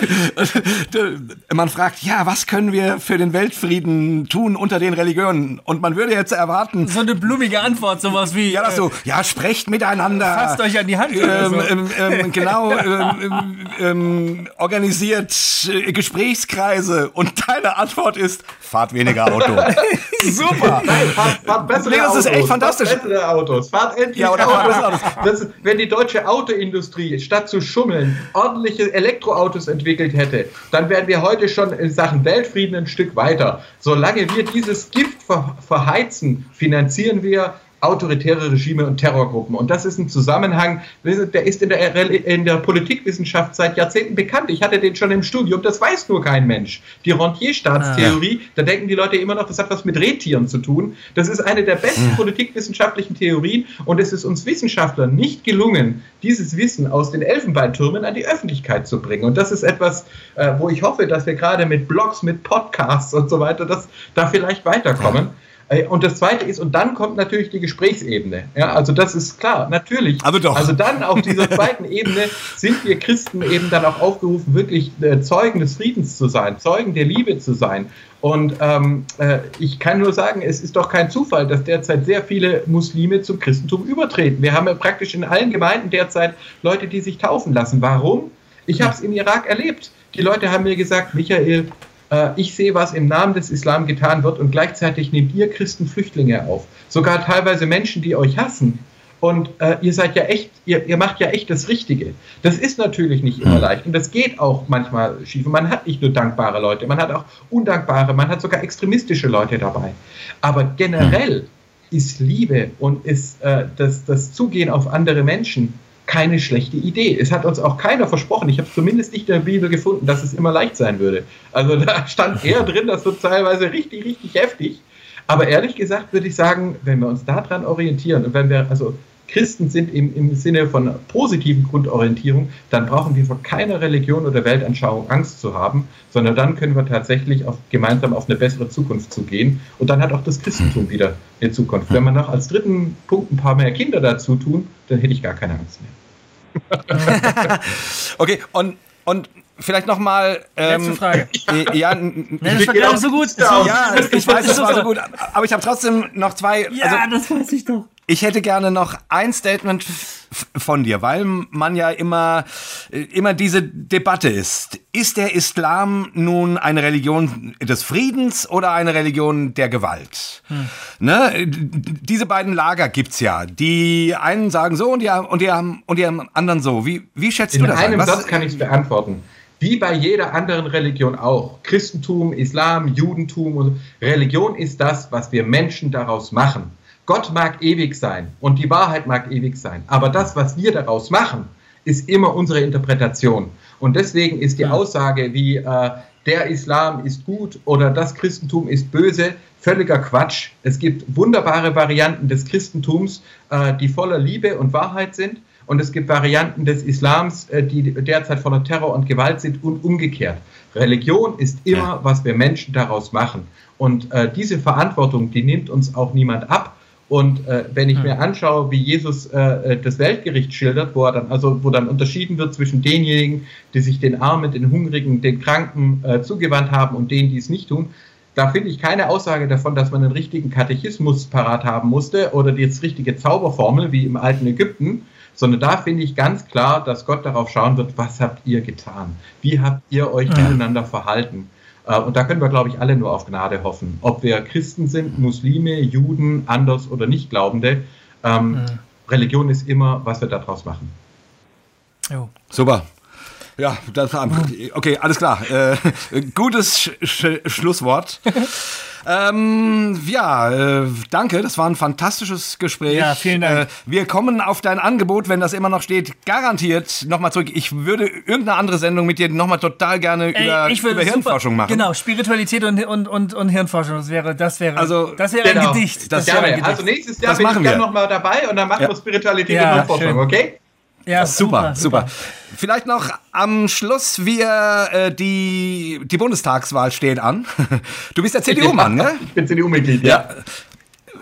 Man fragt, ja, was können wir für den Weltfrieden tun unter den Religionen? Und man würde jetzt erwarten. So eine blumige Antwort, sowas wie. Ja, das so, ja, sprecht miteinander. Fasst euch an die Hand. Ähm, so. ähm, ähm, genau, ähm, ähm, organisiert äh, Gesprächskreise. Und deine Antwort ist, fahrt weniger Auto. Super. Nein, fahrt, fahrt bessere nee, das Autos. ist echt fantastisch. Fahrt bessere Autos. Fahrt endlich ja, oder Autos. Das, wenn die deutsche Autoindustrie Industrie statt zu schummeln ordentliche Elektroautos entwickelt hätte, dann wären wir heute schon in Sachen Weltfrieden ein Stück weiter. Solange wir dieses Gift ver verheizen, finanzieren wir autoritäre Regime und Terrorgruppen. Und das ist ein Zusammenhang, der ist in der, in der Politikwissenschaft seit Jahrzehnten bekannt. Ich hatte den schon im Studium, das weiß nur kein Mensch. Die Rentierstaatstheorie, ah, da denken die Leute immer noch, das hat was mit Rehtieren zu tun. Das ist eine der besten ja. politikwissenschaftlichen Theorien und es ist uns Wissenschaftlern nicht gelungen, dieses Wissen aus den Elfenbeintürmen an die Öffentlichkeit zu bringen. Und das ist etwas, äh, wo ich hoffe, dass wir gerade mit Blogs, mit Podcasts und so weiter, dass da vielleicht weiterkommen. Ja. Äh, und das Zweite ist, und dann kommt natürlich die Gesprächsebene. Ja, also das ist klar, natürlich. Aber doch. Also dann auf dieser zweiten Ebene sind wir Christen eben dann auch aufgerufen, wirklich äh, Zeugen des Friedens zu sein, Zeugen der Liebe zu sein. Und ähm, äh, ich kann nur sagen, es ist doch kein Zufall, dass derzeit sehr viele Muslime zum Christentum übertreten. Wir haben ja praktisch in allen Gemeinden derzeit Leute, die sich taufen lassen. Warum? Ich habe es im Irak erlebt. Die Leute haben mir gesagt, Michael, ich sehe, was im Namen des Islam getan wird und gleichzeitig nehmt ihr Christen Flüchtlinge auf. Sogar teilweise Menschen, die euch hassen. Und äh, ihr seid ja echt, ihr, ihr macht ja echt das Richtige. Das ist natürlich nicht immer hm. leicht und das geht auch manchmal schief. man hat nicht nur dankbare Leute, man hat auch undankbare, man hat sogar extremistische Leute dabei. Aber generell hm. ist Liebe und ist äh, das, das Zugehen auf andere Menschen keine schlechte Idee. Es hat uns auch keiner versprochen, ich habe zumindest nicht in der Bibel gefunden, dass es immer leicht sein würde. Also da stand eher drin, das wird teilweise richtig, richtig heftig. Aber ehrlich gesagt würde ich sagen, wenn wir uns daran orientieren und wenn wir also Christen sind im, im Sinne von positiven Grundorientierung, dann brauchen wir vor keiner Religion oder Weltanschauung Angst zu haben, sondern dann können wir tatsächlich auf, gemeinsam auf eine bessere Zukunft zu gehen. Und dann hat auch das Christentum wieder eine Zukunft. Wenn wir noch als dritten Punkt ein paar mehr Kinder dazu tun, dann hätte ich gar keine Angst mehr. okay, und, und vielleicht noch mal ähm, Letzte Frage. Äh, ja, nee, das war gerade so gut. Ja, ich weiß, es war so gut, aber ich habe trotzdem noch zwei. Ja, also, das weiß ich doch. Ich hätte gerne noch ein Statement von dir, weil man ja immer, äh, immer diese Debatte ist. Ist der Islam nun eine Religion des Friedens oder eine Religion der Gewalt? Hm. Ne? Diese beiden Lager gibt's ja. Die einen sagen so und die, und die, und die anderen so. Wie, wie schätzt In du das? In einem ein? Satz kann ich es beantworten. Wie bei jeder anderen Religion auch. Christentum, Islam, Judentum. Religion ist das, was wir Menschen daraus machen. Gott mag ewig sein und die Wahrheit mag ewig sein, aber das, was wir daraus machen, ist immer unsere Interpretation. Und deswegen ist die Aussage wie äh, der Islam ist gut oder das Christentum ist böse völliger Quatsch. Es gibt wunderbare Varianten des Christentums, äh, die voller Liebe und Wahrheit sind. Und es gibt Varianten des Islams, äh, die derzeit voller Terror und Gewalt sind und umgekehrt. Religion ist immer, was wir Menschen daraus machen. Und äh, diese Verantwortung, die nimmt uns auch niemand ab. Und äh, wenn ich mir anschaue, wie Jesus äh, äh, das Weltgericht schildert, wo er dann, also wo dann unterschieden wird zwischen denjenigen, die sich den Armen, den Hungrigen, den Kranken äh, zugewandt haben und denen, die es nicht tun, da finde ich keine Aussage davon, dass man einen richtigen Katechismus parat haben musste oder die jetzt richtige Zauberformel wie im alten Ägypten, sondern da finde ich ganz klar, dass Gott darauf schauen wird, was habt ihr getan? Wie habt ihr euch miteinander verhalten? Äh, und da können wir, glaube ich, alle nur auf Gnade hoffen. Ob wir Christen sind, Muslime, Juden, anders oder Nichtglaubende. Ähm, mhm. Religion ist immer, was wir daraus machen. Jo. Super. Ja, das, okay, alles klar. Äh, gutes Sch Sch Schlusswort. Ähm, ja, äh, danke, das war ein fantastisches Gespräch. Ja, vielen Dank. Äh, wir kommen auf dein Angebot, wenn das immer noch steht, garantiert nochmal zurück. Ich würde irgendeine andere Sendung mit dir nochmal total gerne Ey, über, über Hirnforschung machen. Genau, Spiritualität und, und, und, und Hirnforschung, das wäre, das wäre, also, das wäre genau. ein Gedicht. Das, das wäre ein Gedicht. Also nächstes Jahr das bin ich dann nochmal dabei und dann machen ja. wir Spiritualität ja, und Hirnforschung, schön. okay? Ja, super, super, super. Vielleicht noch am Schluss, wir, äh, die, die Bundestagswahl steht an. Du bist der CDU-Mann, ne? Ich bin CDU-Mitglied, ja. ja.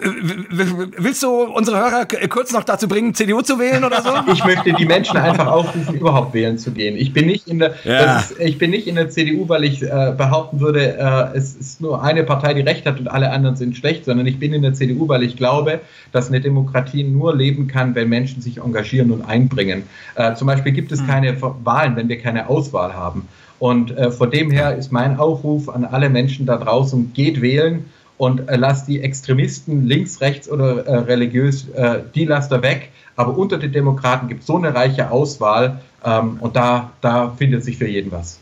Willst du unsere Hörer kurz noch dazu bringen, CDU zu wählen oder so? Ich möchte die Menschen einfach aufrufen, überhaupt wählen zu gehen. Ich bin nicht in der, ja. ist, ich bin nicht in der CDU, weil ich äh, behaupten würde, äh, es ist nur eine Partei, die Recht hat und alle anderen sind schlecht, sondern ich bin in der CDU, weil ich glaube, dass eine Demokratie nur leben kann, wenn Menschen sich engagieren und einbringen. Äh, zum Beispiel gibt es hm. keine Wahlen, wenn wir keine Auswahl haben. Und äh, von dem her ist mein Aufruf an alle Menschen da draußen, geht wählen und äh, lasst die Extremisten links, rechts oder äh, religiös, äh, die lasst er weg. Aber unter den Demokraten gibt es so eine reiche Auswahl ähm, und da, da findet sich für jeden was.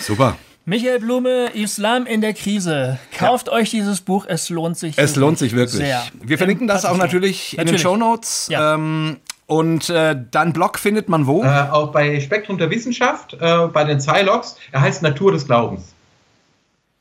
Super. Michael Blume, Islam in der Krise. Kauft ja. euch dieses Buch, es lohnt sich. Es lohnt sich wirklich. Sehr. Wir verlinken das auch natürlich, natürlich. in den Show Notes. Ja. Ähm, und äh, dein Blog findet man wo? Äh, auch bei Spektrum der Wissenschaft, äh, bei den Zylogs. Er heißt Natur des Glaubens.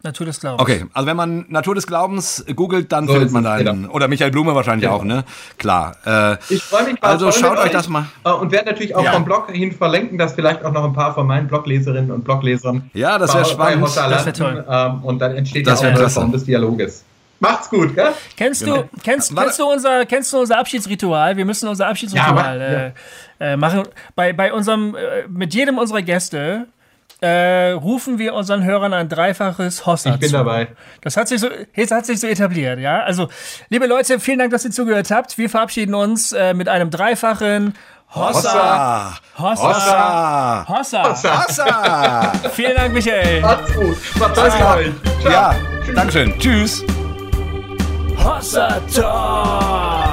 Natur des Glaubens. Okay, also wenn man Natur des Glaubens googelt, dann so findet man da einen. Genau. Oder Michael Blume wahrscheinlich genau. auch, ne? Klar. Äh, ich freue mich Also schaut euch das mal. Äh, und werde natürlich auch ja. vom Blog hin verlinken, dass vielleicht auch noch ein paar von meinen Blogleserinnen und Bloglesern. Ja, das wäre spannend. Das wäre toll. Ähm, und dann entsteht das ja auch eine Form des Dialoges. Macht's gut, gell? Kennst du, kennst, kennst du unser, kennst du unser Abschiedsritual? Wir müssen unser Abschiedsritual ja, äh, ja. Äh, machen. Bei, bei unserem, äh, mit jedem unserer Gäste äh, rufen wir unseren Hörern ein dreifaches Hossa Ich bin zu. dabei. Das hat sich, so, das hat sich so etabliert, ja. Also, liebe Leute, vielen Dank, dass ihr zugehört habt. Wir verabschieden uns äh, mit einem dreifachen Hossa. Hossa. Hossa. Hossa. Hossa. Hossa. Vielen Dank, Michael. Macht's gut. Macht's gut. Ja, Dankeschön. Tschüss. Hossa Talk.